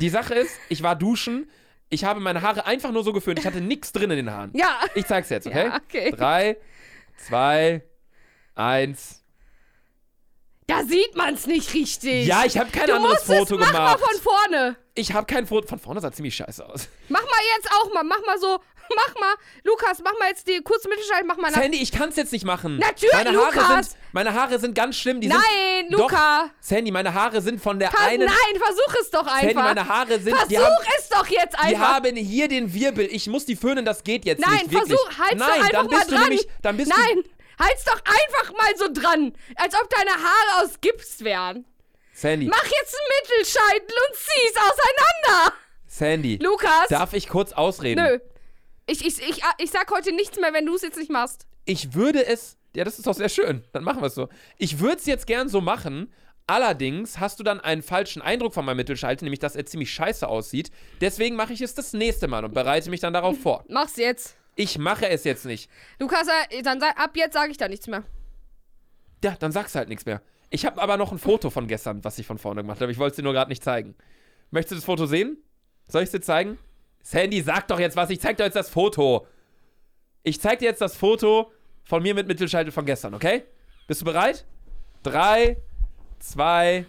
Die Sache ist, ich war duschen. Ich habe meine Haare einfach nur so geföhnt. Ich hatte nichts drin in den Haaren. Ja. Ich zeig's jetzt, okay? Ja, okay. Drei, zwei, eins. Da sieht man's nicht richtig. Ja, ich habe kein du anderes musst es, Foto mach gemacht. mal von vorne. Ich habe kein Foto. Von vorne sah ziemlich scheiße aus. Mach mal jetzt auch mal. Mach mal so. Mach mal. Lukas, mach mal jetzt die kurze Mittelschalt. Mach mal nach. Sandy, ich kann's jetzt nicht machen. Natürlich, meine Haare Lukas. sind, meine Haare sind ganz schlimm. Die Nein, sind, Luca. Doch, Sandy, meine Haare sind von der Kann, einen. nein, versuch es doch einfach. Sandy, meine Haare sind. versuch die haben, es doch jetzt die einfach. haben hier den Wirbel. Ich muss die föhnen, das geht jetzt nein, nicht. Wirklich. versuch, halt's nein, doch einfach dann bist mal dran. nämlich. Dann bist nein, halt's doch einfach mal so dran. Als ob deine Haare aus Gips wären. Sandy, Mach jetzt einen Mittelscheitel und zieh's auseinander. Sandy. Lukas. Darf ich kurz ausreden? Nö. Ich, ich, ich, ich sag heute nichts mehr, wenn du es jetzt nicht machst. Ich würde es. Ja, das ist doch sehr schön. Dann machen wir es so. Ich würde es jetzt gern so machen. Allerdings hast du dann einen falschen Eindruck von meinem Mittelscheitel, nämlich dass er ziemlich scheiße aussieht. Deswegen mache ich es das nächste Mal und bereite mich dann darauf vor. Mach's jetzt. Ich mache es jetzt nicht. Lukas, äh, dann sag, ab jetzt sage ich da nichts mehr. Ja, dann sagst du halt nichts mehr. Ich habe aber noch ein Foto von gestern, was ich von vorne gemacht habe. Ich wollte es dir nur gerade nicht zeigen. Möchtest du das Foto sehen? Soll ich es dir zeigen? Sandy, sag doch jetzt was. Ich zeig dir jetzt das Foto. Ich zeig dir jetzt das Foto von mir mit Mittelscheitel von gestern, okay? Bist du bereit? Drei, zwei,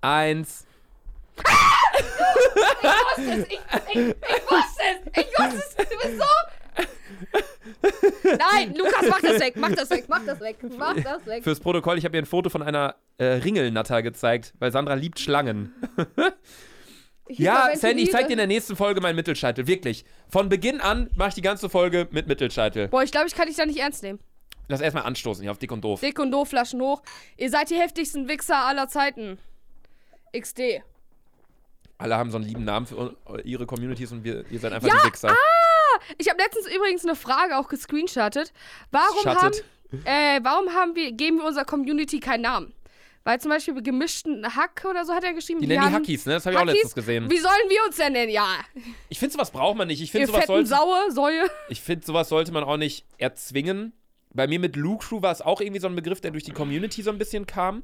eins. Ich, ich, ich wusste es! Ich wusste es! Du bist so. Nein, Lukas, mach das weg, mach das weg, mach das weg, mach das weg. Fürs Protokoll, ich habe ihr ein Foto von einer äh, Ringelnatter gezeigt, weil Sandra liebt Schlangen. Ja. Sandy, ich zeig dir in der nächsten Folge meinen Mittelscheitel. Wirklich. Von Beginn an mache ich die ganze Folge mit Mittelscheitel. Boah, ich glaube, ich kann dich da nicht ernst nehmen. Lass erstmal anstoßen hier auf dick und doof. Dick und doof, Flaschen hoch. Ihr seid die heftigsten Wichser aller Zeiten. XD. Alle haben so einen lieben Namen für ihre Communities und wir, ihr seid einfach Ja, die Wichser. Ich habe letztens übrigens eine Frage auch gescreenshottet. Warum haben, äh, warum haben wir, geben wir unserer Community keinen Namen? Weil zum Beispiel gemischten Hack oder so hat er geschrieben. Die nennen die Hackies, ne? Das habe ich auch letztens gesehen. Wie sollen wir uns denn nennen? Ja, Ich finde, sowas braucht man nicht. Ich finde, sowas, fetten sollte, Saue, Säue. ich find, sowas sollte man auch nicht erzwingen. Bei mir mit Luke Crew war es auch irgendwie so ein Begriff, der durch die Community so ein bisschen kam.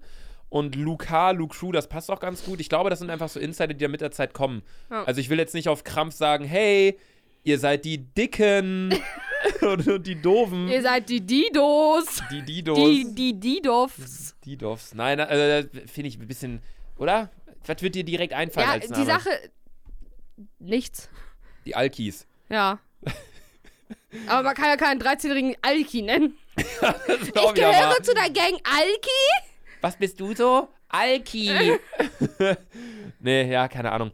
Und H, Luke Crew, das passt auch ganz gut. Ich glaube, das sind einfach so Insider, die da mit der Zeit kommen. Ja. Also ich will jetzt nicht auf Krampf sagen, hey, ihr seid die Dicken und, und die Doofen. Ihr seid die Didos. die Didos. Die, die Didovs. Die Doffs. Nein, äh, finde ich ein bisschen, oder? Was wird dir direkt einfallen Ja, als Name? die Sache. Nichts. Die Alkis. Ja. Aber man kann ja keinen 13-jährigen Alki nennen. Ich gehöre zu der Gang Alki. Was bist du so? Alki. nee, ja, keine Ahnung.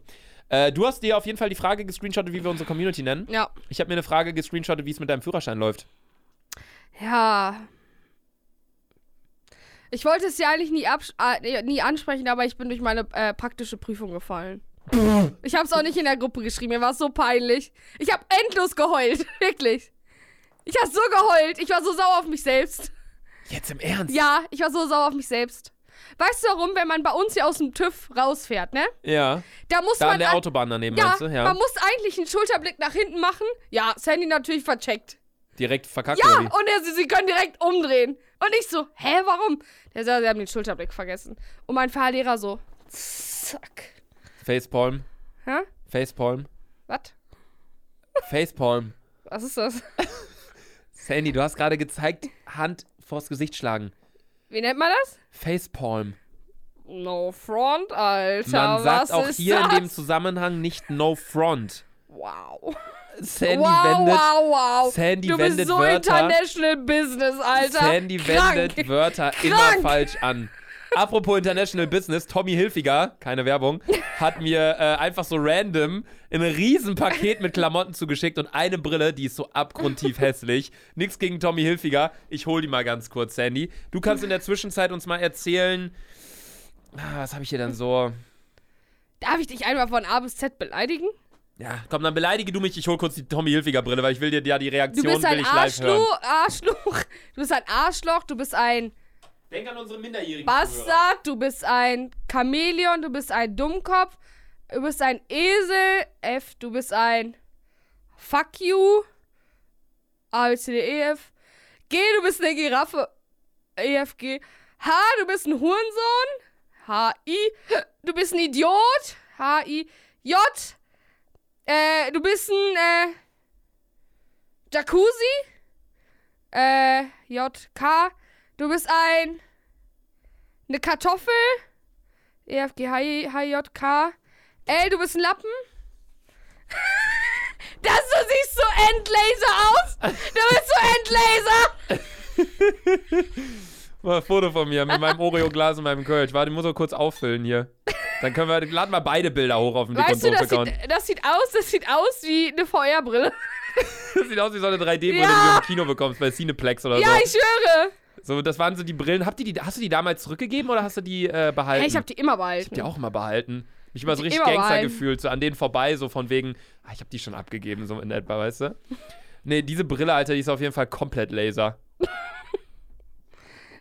Äh, du hast dir auf jeden Fall die Frage gescreenshottet, wie wir unsere Community nennen. Ja. Ich habe mir eine Frage gescreenshottet, wie es mit deinem Führerschein läuft. Ja. Ich wollte es ja eigentlich nie, äh, nie ansprechen, aber ich bin durch meine äh, praktische Prüfung gefallen. ich habe es auch nicht in der Gruppe geschrieben, mir war es so peinlich. Ich habe endlos geheult, wirklich. Ich habe so geheult, ich war so sauer auf mich selbst. Jetzt im Ernst? Ja, ich war so sauer auf mich selbst. Weißt du warum, wenn man bei uns hier aus dem TÜV rausfährt, ne? Ja. Da muss Da man an der Autobahn daneben, ja, meinst du? Ja. man muss eigentlich einen Schulterblick nach hinten machen. Ja, Sandy natürlich vercheckt. Direkt verkackt Ja, und er, sie, sie können direkt umdrehen. Und ich so, hä, warum? Der sagt, sie haben den Schulterblick vergessen. Und mein Fahrlehrer so, zack. Facepalm. Hä? Facepalm. Was? Facepalm. Was ist das? Sandy, du hast gerade gezeigt, Hand vors Gesicht schlagen. Wie nennt man das? Facepalm. No front, Alter. Man sagt auch ist hier das? in dem Zusammenhang nicht No Front. Wow. Sandy wow, wendet, wow, wow. Sandy du wendet bist so Wörter. international business, Alter. Sandy Krank. wendet Wörter immer Krank. falsch an. Apropos International Business, Tommy Hilfiger, keine Werbung, hat mir äh, einfach so random ein Riesenpaket mit Klamotten zugeschickt und eine Brille, die ist so abgrundtief hässlich. Nix gegen Tommy Hilfiger. Ich hol die mal ganz kurz, Sandy. Du kannst in der Zwischenzeit uns mal erzählen. Ah, was habe ich hier dann so? Darf ich dich einmal von A bis Z beleidigen? Ja, komm, dann beleidige du mich. Ich hol kurz die Tommy Hilfiger Brille, weil ich will dir ja die Du Reaktion bist will ein ich live hören. Arschloch, Arschloch. Du bist ein Arschloch, du bist ein Denk an unsere minderjährigen Bastard, du bist ein Chamäleon, du bist ein Dummkopf, du bist ein Esel, F, du bist ein Fuck you, A, B, C, D, E, F, G, du bist eine Giraffe, E, F, G, H, du bist ein Hurensohn, H, I, du bist ein Idiot, H, I, J, äh, du bist ein, äh, Jacuzzi, äh, J, K, Du bist ein. Eine Kartoffel. E, F, G, H, I, H, J, K. L, du bist ein Lappen. Das, du siehst so Endlaser aus. Du bist so Endlaser. Mal ein Foto von mir mit meinem Oreo-Glas und meinem Kölsch. Warte, ich muss so kurz auffüllen hier. Dann können wir, laden wir beide Bilder hoch auf dem Dick und du, Doof das das sieht aus, das sieht aus wie eine VR-Brille. Das sieht aus wie so eine 3D-Brille, Ja. die du im Kino bekommst, bei Cineplex oder Ja, ich schwöre. So. Das waren so die Brillen. Habt ihr die, hast du die damals zurückgegeben oder hast du die äh, behalten? Hey, ich hab die immer Ich behalten. hab die auch immer behalten. Mich immer so richtig immer Gangster behalten. gefühlt, so an denen vorbei, so von wegen, ah, ich hab die schon abgegeben, so in etwa, weißt du? Nee, diese Brille, Alter, die ist auf jeden Fall komplett Laser.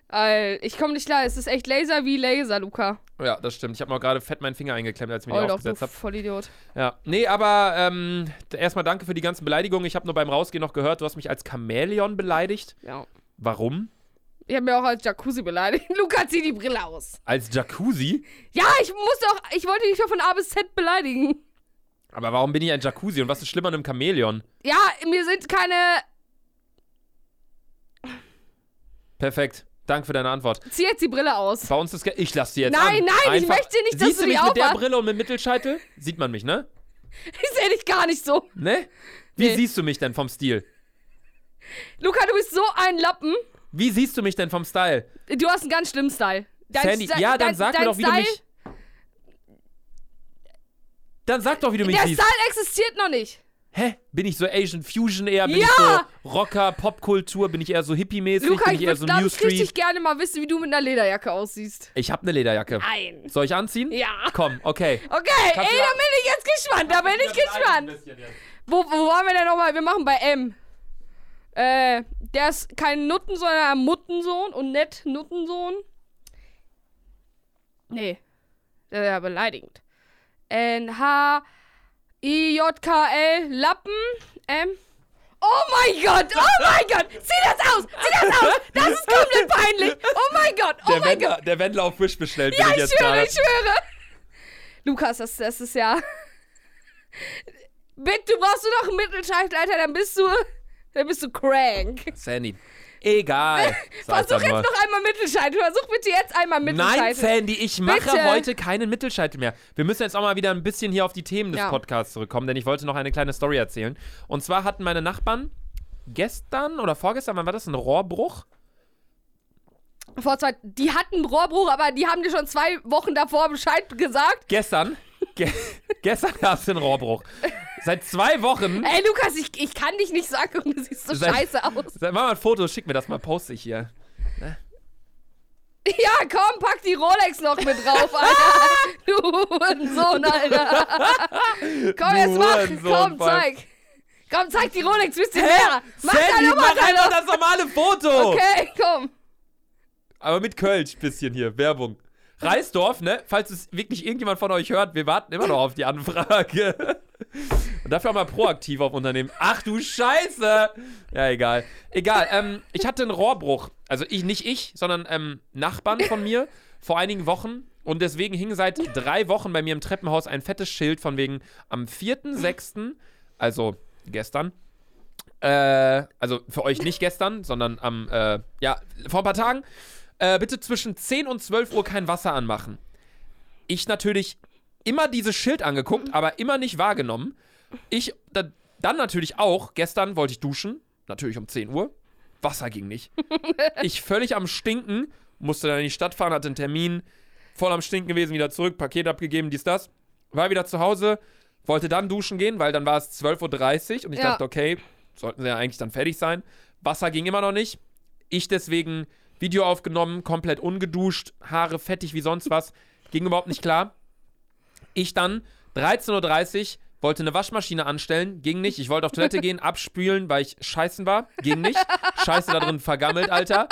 Alter, ich komme nicht klar. Es ist echt Laser wie Laser, Luca. Ja, das stimmt. Ich habe noch gerade fett meinen Finger eingeklemmt, als ich mir Oh, die doch, aufgesetzt habe. Vollidiot. Ja, nee, aber ähm, erstmal danke für die ganzen Beleidigungen. Ich habe nur beim Rausgehen noch gehört, du hast mich als Chamäleon beleidigt. Ja. Warum? Ich hab mir auch als Jacuzzi beleidigt. Luca, zieh die Brille aus. Als Jacuzzi? Ja, ich muss doch. Ich wollte dich doch von A bis Z beleidigen. Aber warum bin ich ein Jacuzzi und was ist schlimmer an einem Chamäleon? Ja, mir sind keine. Perfekt. Danke für deine Antwort. Zieh jetzt die Brille aus. Bei uns ist. Ich lass die jetzt an. Nein, nein, ich Einfach- möchte nicht, dass Siehst du mich mit der. Brille und mit Mittelscheitel? Sieht man mich, ne? Ich sehe dich gar nicht so. Ne? Wie Nee. siehst du mich denn vom Stil? Luca, du bist so ein Lappen. Wie siehst du mich denn vom Style? Du hast einen ganz schlimmen Style. Dein Sandy, Sti- ja, dann dein, sag dein mir doch, wie Style, du mich. Dann sag doch, wie du mich Der siehst. Style existiert noch nicht. Hä? Bin ich so Asian Fusion eher? Bin Ja! ich so Rocker, Popkultur? Bin ich eher so Hippie-mäßig? Luca, Bin ich ich eher so New ich richtig Street? gerne mal wissen, wie du mit einer Lederjacke aussiehst. Ich hab eine Lederjacke. Nein. Soll ich anziehen? Ja. Komm, okay. Okay, Kannst ey, da bin ich jetzt gespannt. Da bin ich gespannt. Wo, wo waren wir denn nochmal? Wir machen bei M. Äh, der ist kein Nutten, sondern ein Muttensohn und nett Nuttensohn. Nee. Das ist ja beleidigend. N, H, I, J, K, L, Lappen, M. Oh mein Gott, oh mein Gott, zieh das aus, zieh das aus, das ist komplett peinlich. Oh mein Gott, oh Der mein Gott. Wendler, der Wendler auf Wish bestellt, Ja, bin ich ich jetzt schwöre, gerade. ich schwöre. Lukas, das, das ist ja. Bitte, du brauchst du noch einen Mittelscheitel, Alter, dann bist du. Dann bist du crank. Sandy. Egal. Versuch jetzt noch einmal Mittelscheitel. Versuch bitte jetzt einmal Mittelscheitel. Nein, Sandy, ich mache Bitte. heute keinen Mittelscheitel mehr. Wir müssen jetzt auch mal wieder ein bisschen hier auf die Themen des Ja. Podcasts zurückkommen, denn ich wollte noch eine kleine Story erzählen. Und zwar hatten meine Nachbarn gestern oder vorgestern, wann war das, ein Rohrbruch? Vor zwei, die hatten Rohrbruch, aber die haben dir schon zwei Wochen davor Bescheid gesagt. Gestern. Ge gestern gab es einen Rohrbruch. Seit zwei Wochen. Ey, Lukas, ich, ich kann dich nicht sagen, du siehst so Seit- scheiße aus. Mach mal ein Foto, schick mir das mal, poste ich hier. Ja, komm, pack die Rolex noch mit drauf, Alter. du Hurensohn, Alter. Komm, jetzt mach. Hurensohn, Komm, zeig. Komm, zeig die Rolex, bisschen mehr. Mach da Sandy, nochmal mach einfach das normale Foto! Okay, komm. Aber mit Kölsch bisschen hier, Werbung. Reisdorf, ne? Falls es wirklich irgendjemand von euch hört, wir warten immer noch auf die Anfrage. Und dafür auch mal proaktiv auf Unternehmen. Ach du Scheiße! Ja, egal. Egal, ähm, ich hatte einen Rohrbruch. Also ich, nicht ich, sondern ähm, Nachbarn von mir vor einigen Wochen. Und deswegen hing seit drei Wochen bei mir im Treppenhaus ein fettes Schild von wegen am 4.6., also gestern, äh, also für euch nicht gestern, sondern am, äh, ja, vor ein paar Tagen, äh, bitte zwischen 10 und 12 Uhr kein Wasser anmachen. Ich natürlich immer dieses Schild angeguckt, aber immer nicht wahrgenommen. Ich da, dann natürlich auch, gestern wollte ich duschen, natürlich um 10 Uhr. Wasser ging nicht. Ich völlig am Stinken, musste dann in die Stadt fahren, hatte einen Termin, voll am Stinken gewesen, wieder zurück, Paket abgegeben, dies, das. War wieder zu Hause, wollte dann duschen gehen, weil dann war es 12.30 Uhr und ich Ja. dachte, okay, sollten sie ja eigentlich dann fertig sein. Wasser ging immer noch nicht. Ich deswegen Video aufgenommen, komplett ungeduscht, Haare fettig wie sonst was. Ging überhaupt nicht klar. Ich dann 13.30 Uhr wollte eine Waschmaschine anstellen, ging nicht. Ich wollte auf Toilette gehen, abspülen, weil ich scheißen war, ging nicht. Scheiße da drin vergammelt, Alter.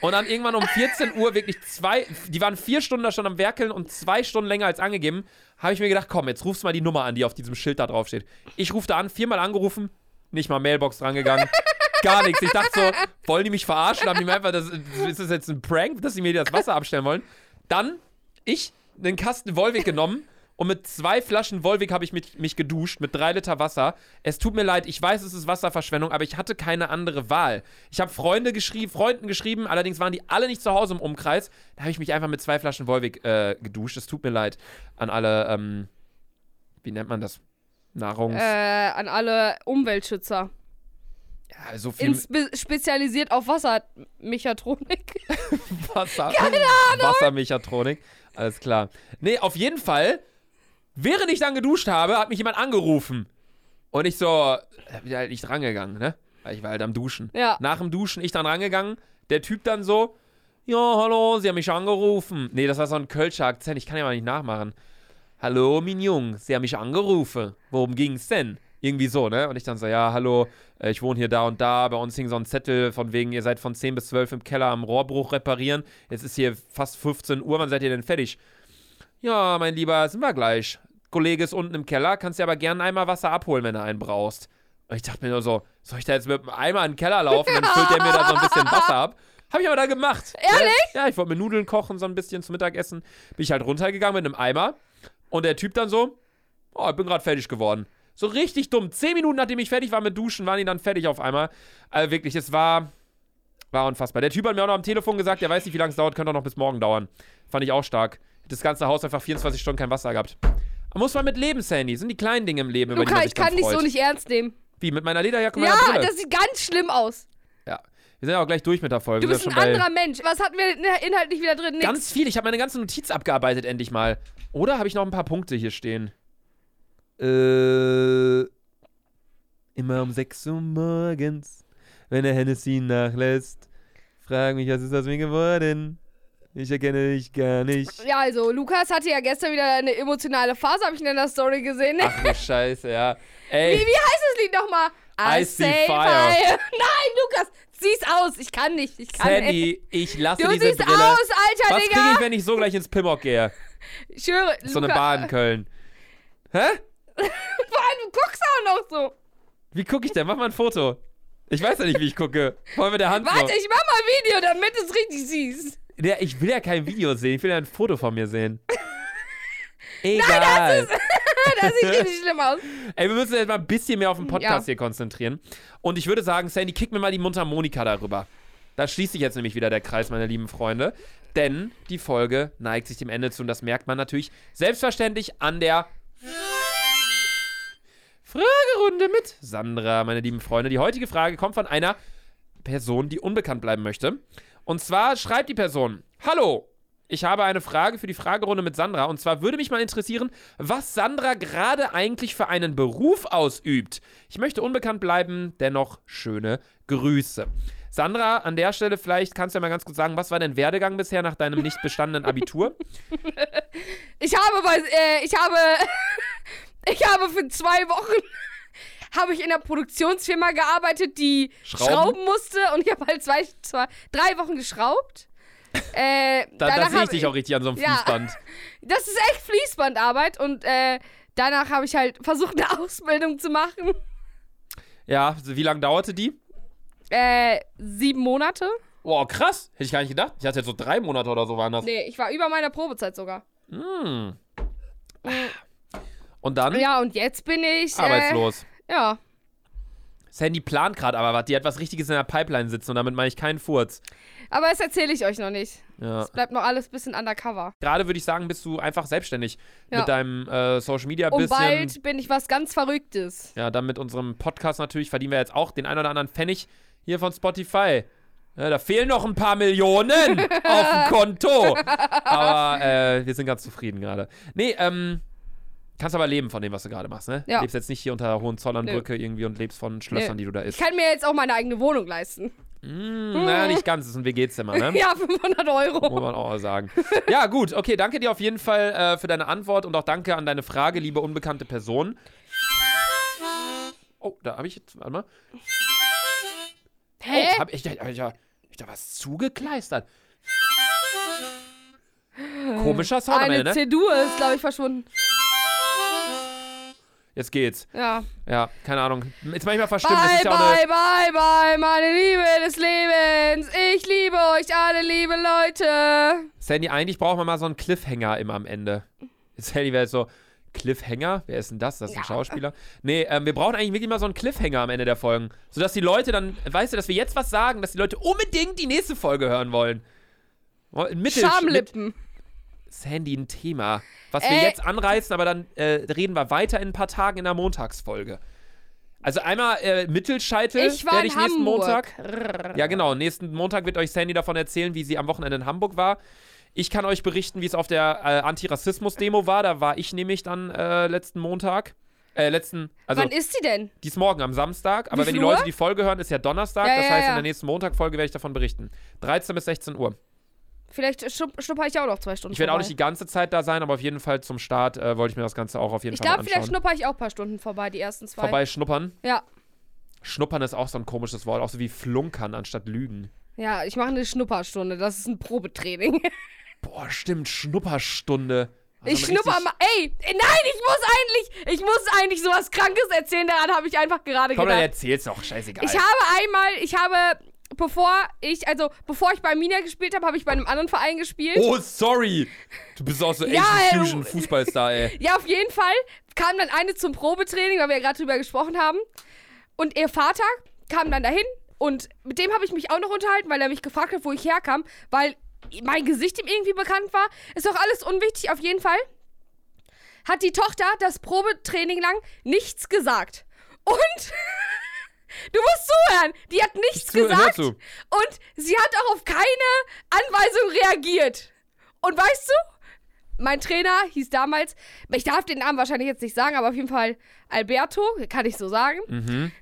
Und dann irgendwann um 14 Uhr, wirklich zwei, die waren vier Stunden da schon am Werkeln und zwei Stunden länger als angegeben, habe ich mir gedacht, komm, jetzt rufst du mal die Nummer an, die auf diesem Schild da drauf steht. Ich rufe da an, viermal angerufen, nicht mal Mailbox drangegangen. Gar nichts. Ich dachte so, wollen die mich verarschen? Haben die mir einfach, das, ist das jetzt ein Prank, dass sie mir das Wasser abstellen wollen? Dann, ich, einen Kasten Volvic genommen und mit zwei Flaschen Volvic habe ich mich, mich geduscht, mit drei Liter Wasser. Es tut mir leid, ich weiß, es ist Wasserverschwendung, aber ich hatte keine andere Wahl. Ich habe Freunde geschrieben, Freunden geschrieben, allerdings waren die alle nicht zu Hause im Umkreis. Da habe ich mich einfach mit zwei Flaschen Volvic äh, geduscht. Es tut mir leid an alle, ähm, wie nennt man das? Nahrungs... Äh, an alle Umweltschützer. Ja, so viel Inspe spezialisiert auf Wassermechatronik. Wasser. Wassermechatronik. Alles klar. Nee, auf jeden Fall, während ich dann geduscht habe, hat mich jemand angerufen. Und ich so, ich halt nicht rangegangen, ne? Weil ich war halt am Duschen. Ja. Nach dem Duschen, ich dann rangegangen. Der Typ dann so, ja, hallo, Sie haben mich angerufen. Nee, das war so ein Kölscher Akzent, ich kann ja mal nicht nachmachen. Hallo, mein Jung, Sie haben mich angerufen. Worum ging's denn? Irgendwie so, ne? Und ich dann so, ja, hallo, äh, ich wohne hier da und da. Bei uns hing so ein Zettel von wegen, ihr seid von 10 bis 12 im Keller am Rohrbruch reparieren. Jetzt ist hier fast 15 Uhr, wann seid ihr denn fertig? Ja, mein Lieber, sind wir gleich. Kollege ist unten im Keller, kannst dir aber gerne einmal Wasser abholen, wenn du einen brauchst. Und ich dachte mir nur so, soll ich da jetzt mit einem Eimer in den Keller laufen, dann füllt der mir da so ein bisschen Wasser ab. Hab ich aber da gemacht. Ehrlich? Ja, ich wollte mir Nudeln kochen, so ein bisschen zum Mittagessen. Bin ich halt runtergegangen mit einem Eimer. Und der Typ dann so, oh, ich bin gerade fertig geworden. So richtig dumm. Zehn Minuten nachdem ich fertig war mit Duschen, waren die dann fertig auf einmal. Also wirklich, es war, war unfassbar. Der Typ hat mir auch noch am Telefon gesagt, der weiß nicht, wie lange es dauert, könnte auch noch bis morgen dauern. Fand ich auch stark. Das ganze Haus einfach 24 Stunden kein Wasser gehabt. Da muss man mit leben, Sandy. Sind die kleinen Dinge im Leben, über die Luca, man ich sich dann kann dich so nicht ernst nehmen. Wie, mit meiner Lederjacke und Ja, meiner Brille? das sieht ganz schlimm aus. ja. Wir sind ja auch gleich durch mit der Folge. Du bist ein anderer Mensch. Was hatten wir in- inhaltlich wieder drin? Nix. Ganz viel. Ich habe meine ganze Notiz abgearbeitet, endlich mal. Oder habe ich noch ein paar Punkte hier stehen? Äh. Immer um 6 Uhr morgens, wenn der Hennessy nachlässt. Frag mich, was ist aus mir geworden? Ich erkenne dich gar nicht. Ja, also, Lukas hatte ja gestern wieder eine emotionale Phase, habe ich in der Story gesehen. Ach du Scheiße, ja. Wie, Ey, wie heißt das Lied nochmal? I see fire. Nein, Lukas, sieh's aus. Ich kann nicht. Ich kann nicht. Sandy, ich lasse Du diese siehst Brille. aus, alter was kriege Digga. ich, wenn ich so gleich ins Pimmock gehe? Ich schwöre, So eine Luca, Bar in Köln. Hä? Vor allem, du guckst auch noch so. Wie gucke ich denn? Mach mal ein Foto. Ich weiß ja nicht, wie ich gucke. Voll mit der Hand. Warte, ich mach mal ein Video, damit du es richtig siehst. Der, ich will ja kein Video sehen, ich will ja ein Foto von mir sehen. Egal. das sieht richtig schlimm aus. Ey, wir müssen jetzt mal ein bisschen mehr auf den Podcast Ja. hier konzentrieren. Und ich würde sagen, Sandy, kick mir mal die Mundharmonika darüber. Da schließt sich jetzt nämlich wieder der Kreis, meine lieben Freunde. Denn die Folge neigt sich dem Ende zu und das merkt man natürlich selbstverständlich an der Fragerunde mit Sandra, meine lieben Freunde. Die heutige Frage kommt von einer Person, die unbekannt bleiben möchte. Und zwar schreibt die Person: Hallo, ich habe eine Frage für die Fragerunde mit Sandra. Und zwar würde mich mal interessieren, was Sandra gerade eigentlich für einen Beruf ausübt. Ich möchte unbekannt bleiben, dennoch schöne Grüße. Sandra, an der Stelle vielleicht kannst du ja mal ganz kurz sagen, was war dein Werdegang bisher nach deinem nicht bestandenen Abitur? Ich habe äh, ich habe, ich habe für zwei Wochen, habe ich in einer Produktionsfirma gearbeitet, die Schrauben? schrauben, musste und ich habe halt zwei, zwei, drei Wochen geschraubt. Äh, Da, da danach sehe ich dich auch richtig an so einem Ja. Fließband. Das ist echt Fließbandarbeit und äh, danach habe ich halt versucht, eine Ausbildung zu machen. Ja, wie lange dauerte die? Äh, sieben Monate? Boah, krass. Hätte ich gar nicht gedacht. Ich hatte jetzt so drei Monate oder so waren das. Nee, ich war über meiner Probezeit sogar. Hm. Und dann Ja, und jetzt bin ich. Äh, arbeitslos. ja. Sandy plant gerade aber was. Die hat was Richtiges in der Pipeline sitzen und damit meine ich keinen Furz. Aber das erzähle ich euch noch nicht. Ja. Es bleibt noch alles ein bisschen undercover. Gerade würde ich sagen, bist du einfach selbstständig Ja. mit deinem äh, Social Media Und bisschen. bald bin ich was ganz Verrücktes. Ja, dann mit unserem Podcast natürlich verdienen wir jetzt auch den ein oder anderen Pfennig hier von Spotify. Ja, da fehlen noch ein paar Millionen auf dem Konto. Aber äh, wir sind ganz zufrieden gerade. Nee, ähm, kannst aber leben von dem, was du gerade machst, ne? Ja. Lebst jetzt nicht hier unter der Hohenzollernbrücke irgendwie und lebst von Schlössern, die du da Ich isst. kann mir jetzt auch meine eigene Wohnung leisten. Mm, naja, nicht ganz, das ist ein WG-Zimmer, ne? Ja, 500 Euro. Muss man auch sagen. Ja, gut, okay, danke dir auf jeden Fall äh, für deine Antwort und auch danke an deine Frage, liebe unbekannte Person. Oh, da habe ich jetzt, warte mal. Hä? Oh, hab ich, hab ich, hab ich da was zugekleistert? Komischer Sound am Eine Ende, ne? C-Dur ist, glaube ich, verschwunden. Jetzt geht's. Ja. Ja, keine Ahnung. Ist manchmal verstimmt. Bye, ja bye, bye, bye, meine Liebe des Lebens. Ich liebe euch alle, liebe Leute. Sandy, eigentlich braucht man mal so einen Cliffhanger immer am Ende. Sandy wäre jetzt so, Cliffhanger? Wer ist denn das? Das ist ein Ja. Schauspieler? Nee, ähm, wir brauchen eigentlich wirklich mal so einen Cliffhanger am Ende der Folgen. Sodass die Leute dann, weißt du, dass wir jetzt was sagen, dass die Leute unbedingt die nächste Folge hören wollen. Mittel, mit Sandy ein Thema, was wir Äh. jetzt anreißen, aber dann äh, reden wir weiter in ein paar Tagen in der Montagsfolge. Also einmal äh, Mittelscheitel Ich war werde ich nächsten Hamburg. Montag. Ja, genau. Nächsten Montag wird euch Sandy davon erzählen, wie sie am Wochenende in Hamburg war. Ich kann euch berichten, wie es auf der äh, Antirassismus-Demo war. Da war ich nämlich dann äh, letzten Montag. Äh, letzten, also Wann ist sie denn? die ist morgen am Samstag. Aber Wie wenn die Uhr? Leute die Folge hören, ist ja Donnerstag. Ja, das ja, heißt, ja. in der nächsten Montag-Folge werde ich davon berichten. 13 bis 16 Uhr. Vielleicht schnupp- schnupper ich auch noch zwei Stunden Ich werde auch nicht die ganze Zeit da sein, aber auf jeden Fall zum Start äh, wollte ich mir das Ganze auch auf jeden Ich Fall mal glaube, vielleicht anschauen. schnupper ich auch ein paar Stunden vorbei, die ersten zwei. Vorbei schnuppern. Ja. Schnuppern ist auch so ein komisches Wort, auch so wie flunkern anstatt lügen. Ja, ich mache eine Schnupperstunde. Das ist ein Probetraining. Boah, stimmt, Schnupperstunde. Also Ich schnupper mal. Ey, nein, ich muss eigentlich, ich muss eigentlich sowas Krankes erzählen. Daran habe ich einfach gerade Komm, dann gedacht. erzähl's doch, scheißegal. Ich habe einmal, ich habe, bevor ich, also bevor ich bei Mina gespielt habe, habe ich bei einem anderen Verein gespielt. oh, sorry. Du bist auch so Ja, Asian ähm, Fusion Fußballstar, ey. Ja, auf jeden Fall kam dann eine zum Probetraining, weil wir ja gerade drüber gesprochen haben. Und ihr Vater kam dann dahin und mit dem habe ich mich auch noch unterhalten, weil er mich gefragt hat, wo ich herkam, weil mein Gesicht ihm irgendwie bekannt war. Ist doch alles unwichtig, auf jeden Fall. Hat die Tochter das Probetraining lang nichts gesagt. Und du musst zuhören, die hat nichts zu- gesagt und sie hat auch auf keine Anweisung reagiert. Und weißt du, mein Trainer hieß damals, ich darf den Namen wahrscheinlich jetzt nicht sagen, aber auf jeden Fall Alberto, kann ich so sagen, Mhm.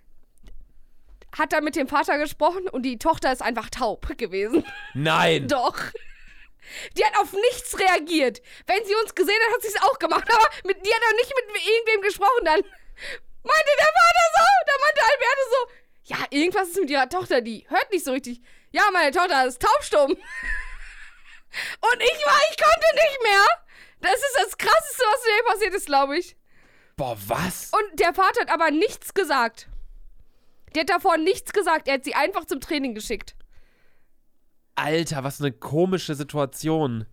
hat dann mit dem Vater gesprochen und die Tochter ist einfach taub gewesen. Nein. Doch. Die hat auf nichts reagiert. Wenn sie uns gesehen hat, hat sie es auch gemacht. Aber mit, die hat auch nicht mit irgendwem gesprochen. Dann meinte der Vater so, da meinte Alberto so, ja, irgendwas ist mit ihrer Tochter, die hört nicht so richtig. Ja, meine Tochter ist taubstumm. Und ich war, ich konnte nicht mehr. Das ist das Krasseste, was mir passiert ist, glaube ich. Boah, was? Und der Vater hat aber nichts gesagt. Der hat davor nichts gesagt. Er hat sie einfach zum Training geschickt. Alter, was eine komische Situation.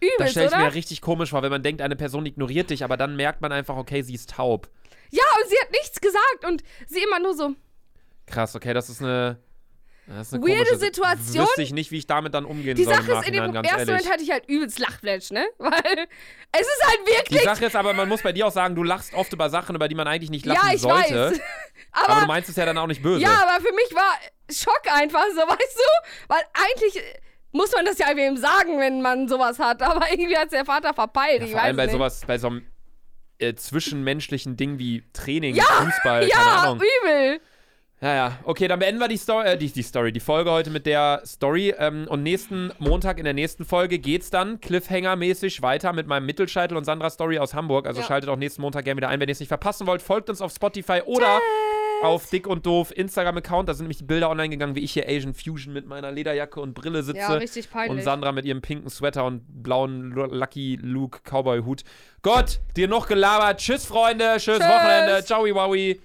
Da Übelst, stelle ich oder? mir richtig komisch vor, wenn man denkt, eine Person ignoriert dich, aber dann merkt man einfach, okay, sie ist taub. Ja, und sie hat nichts gesagt und sie immer nur so. Krass, okay, das ist eine. Das ist eine Weirde komische Situation. Wüsste ich nicht, wie ich damit dann umgehen Die soll Sache im ist, in dem ersten ehrlich. Moment hatte ich halt übelst Lachflash, ne? Weil es ist halt Die wirklich. Sache ist aber, man muss bei dir auch sagen, du lachst oft über Sachen, über die man eigentlich nicht lachen ja, ich sollte. weiß. Aber, Aber, du meinst es ja dann auch nicht böse. ja, aber für mich war Schock einfach so, weißt du? Weil eigentlich muss man das ja wem sagen, wenn man sowas hat. Aber irgendwie hat der Vater verpeilt. Ja, ich vor weiß allem bei nicht. sowas, bei so einem äh, zwischenmenschlichen Ding wie Training, Ja, Fußball, keine Ja, Ahnung. übel. Ja, ja. Okay, dann beenden wir die Story, äh, die, die Story, die Folge heute mit der Story. Ähm, und nächsten Montag in der nächsten Folge geht's dann Cliffhanger-mäßig weiter mit meinem Mittelscheitel und Sandra Story aus Hamburg. Also Ja. schaltet auch nächsten Montag gerne wieder ein, wenn ihr es nicht verpassen wollt. Folgt uns auf Spotify oder auf Dick und Doof Instagram-Account. Da sind nämlich die Bilder online gegangen, wie ich hier Asian Fusion mit meiner Lederjacke und Brille sitze. Ja, richtig peinlich. Und Sandra mit ihrem pinken Sweater und blauen Lucky Luke Cowboy-Hut. Gott, dir noch gelabert. Tschüss, Freunde. Tschüss, Tschüss. Wochenende. Ciao, Wowie.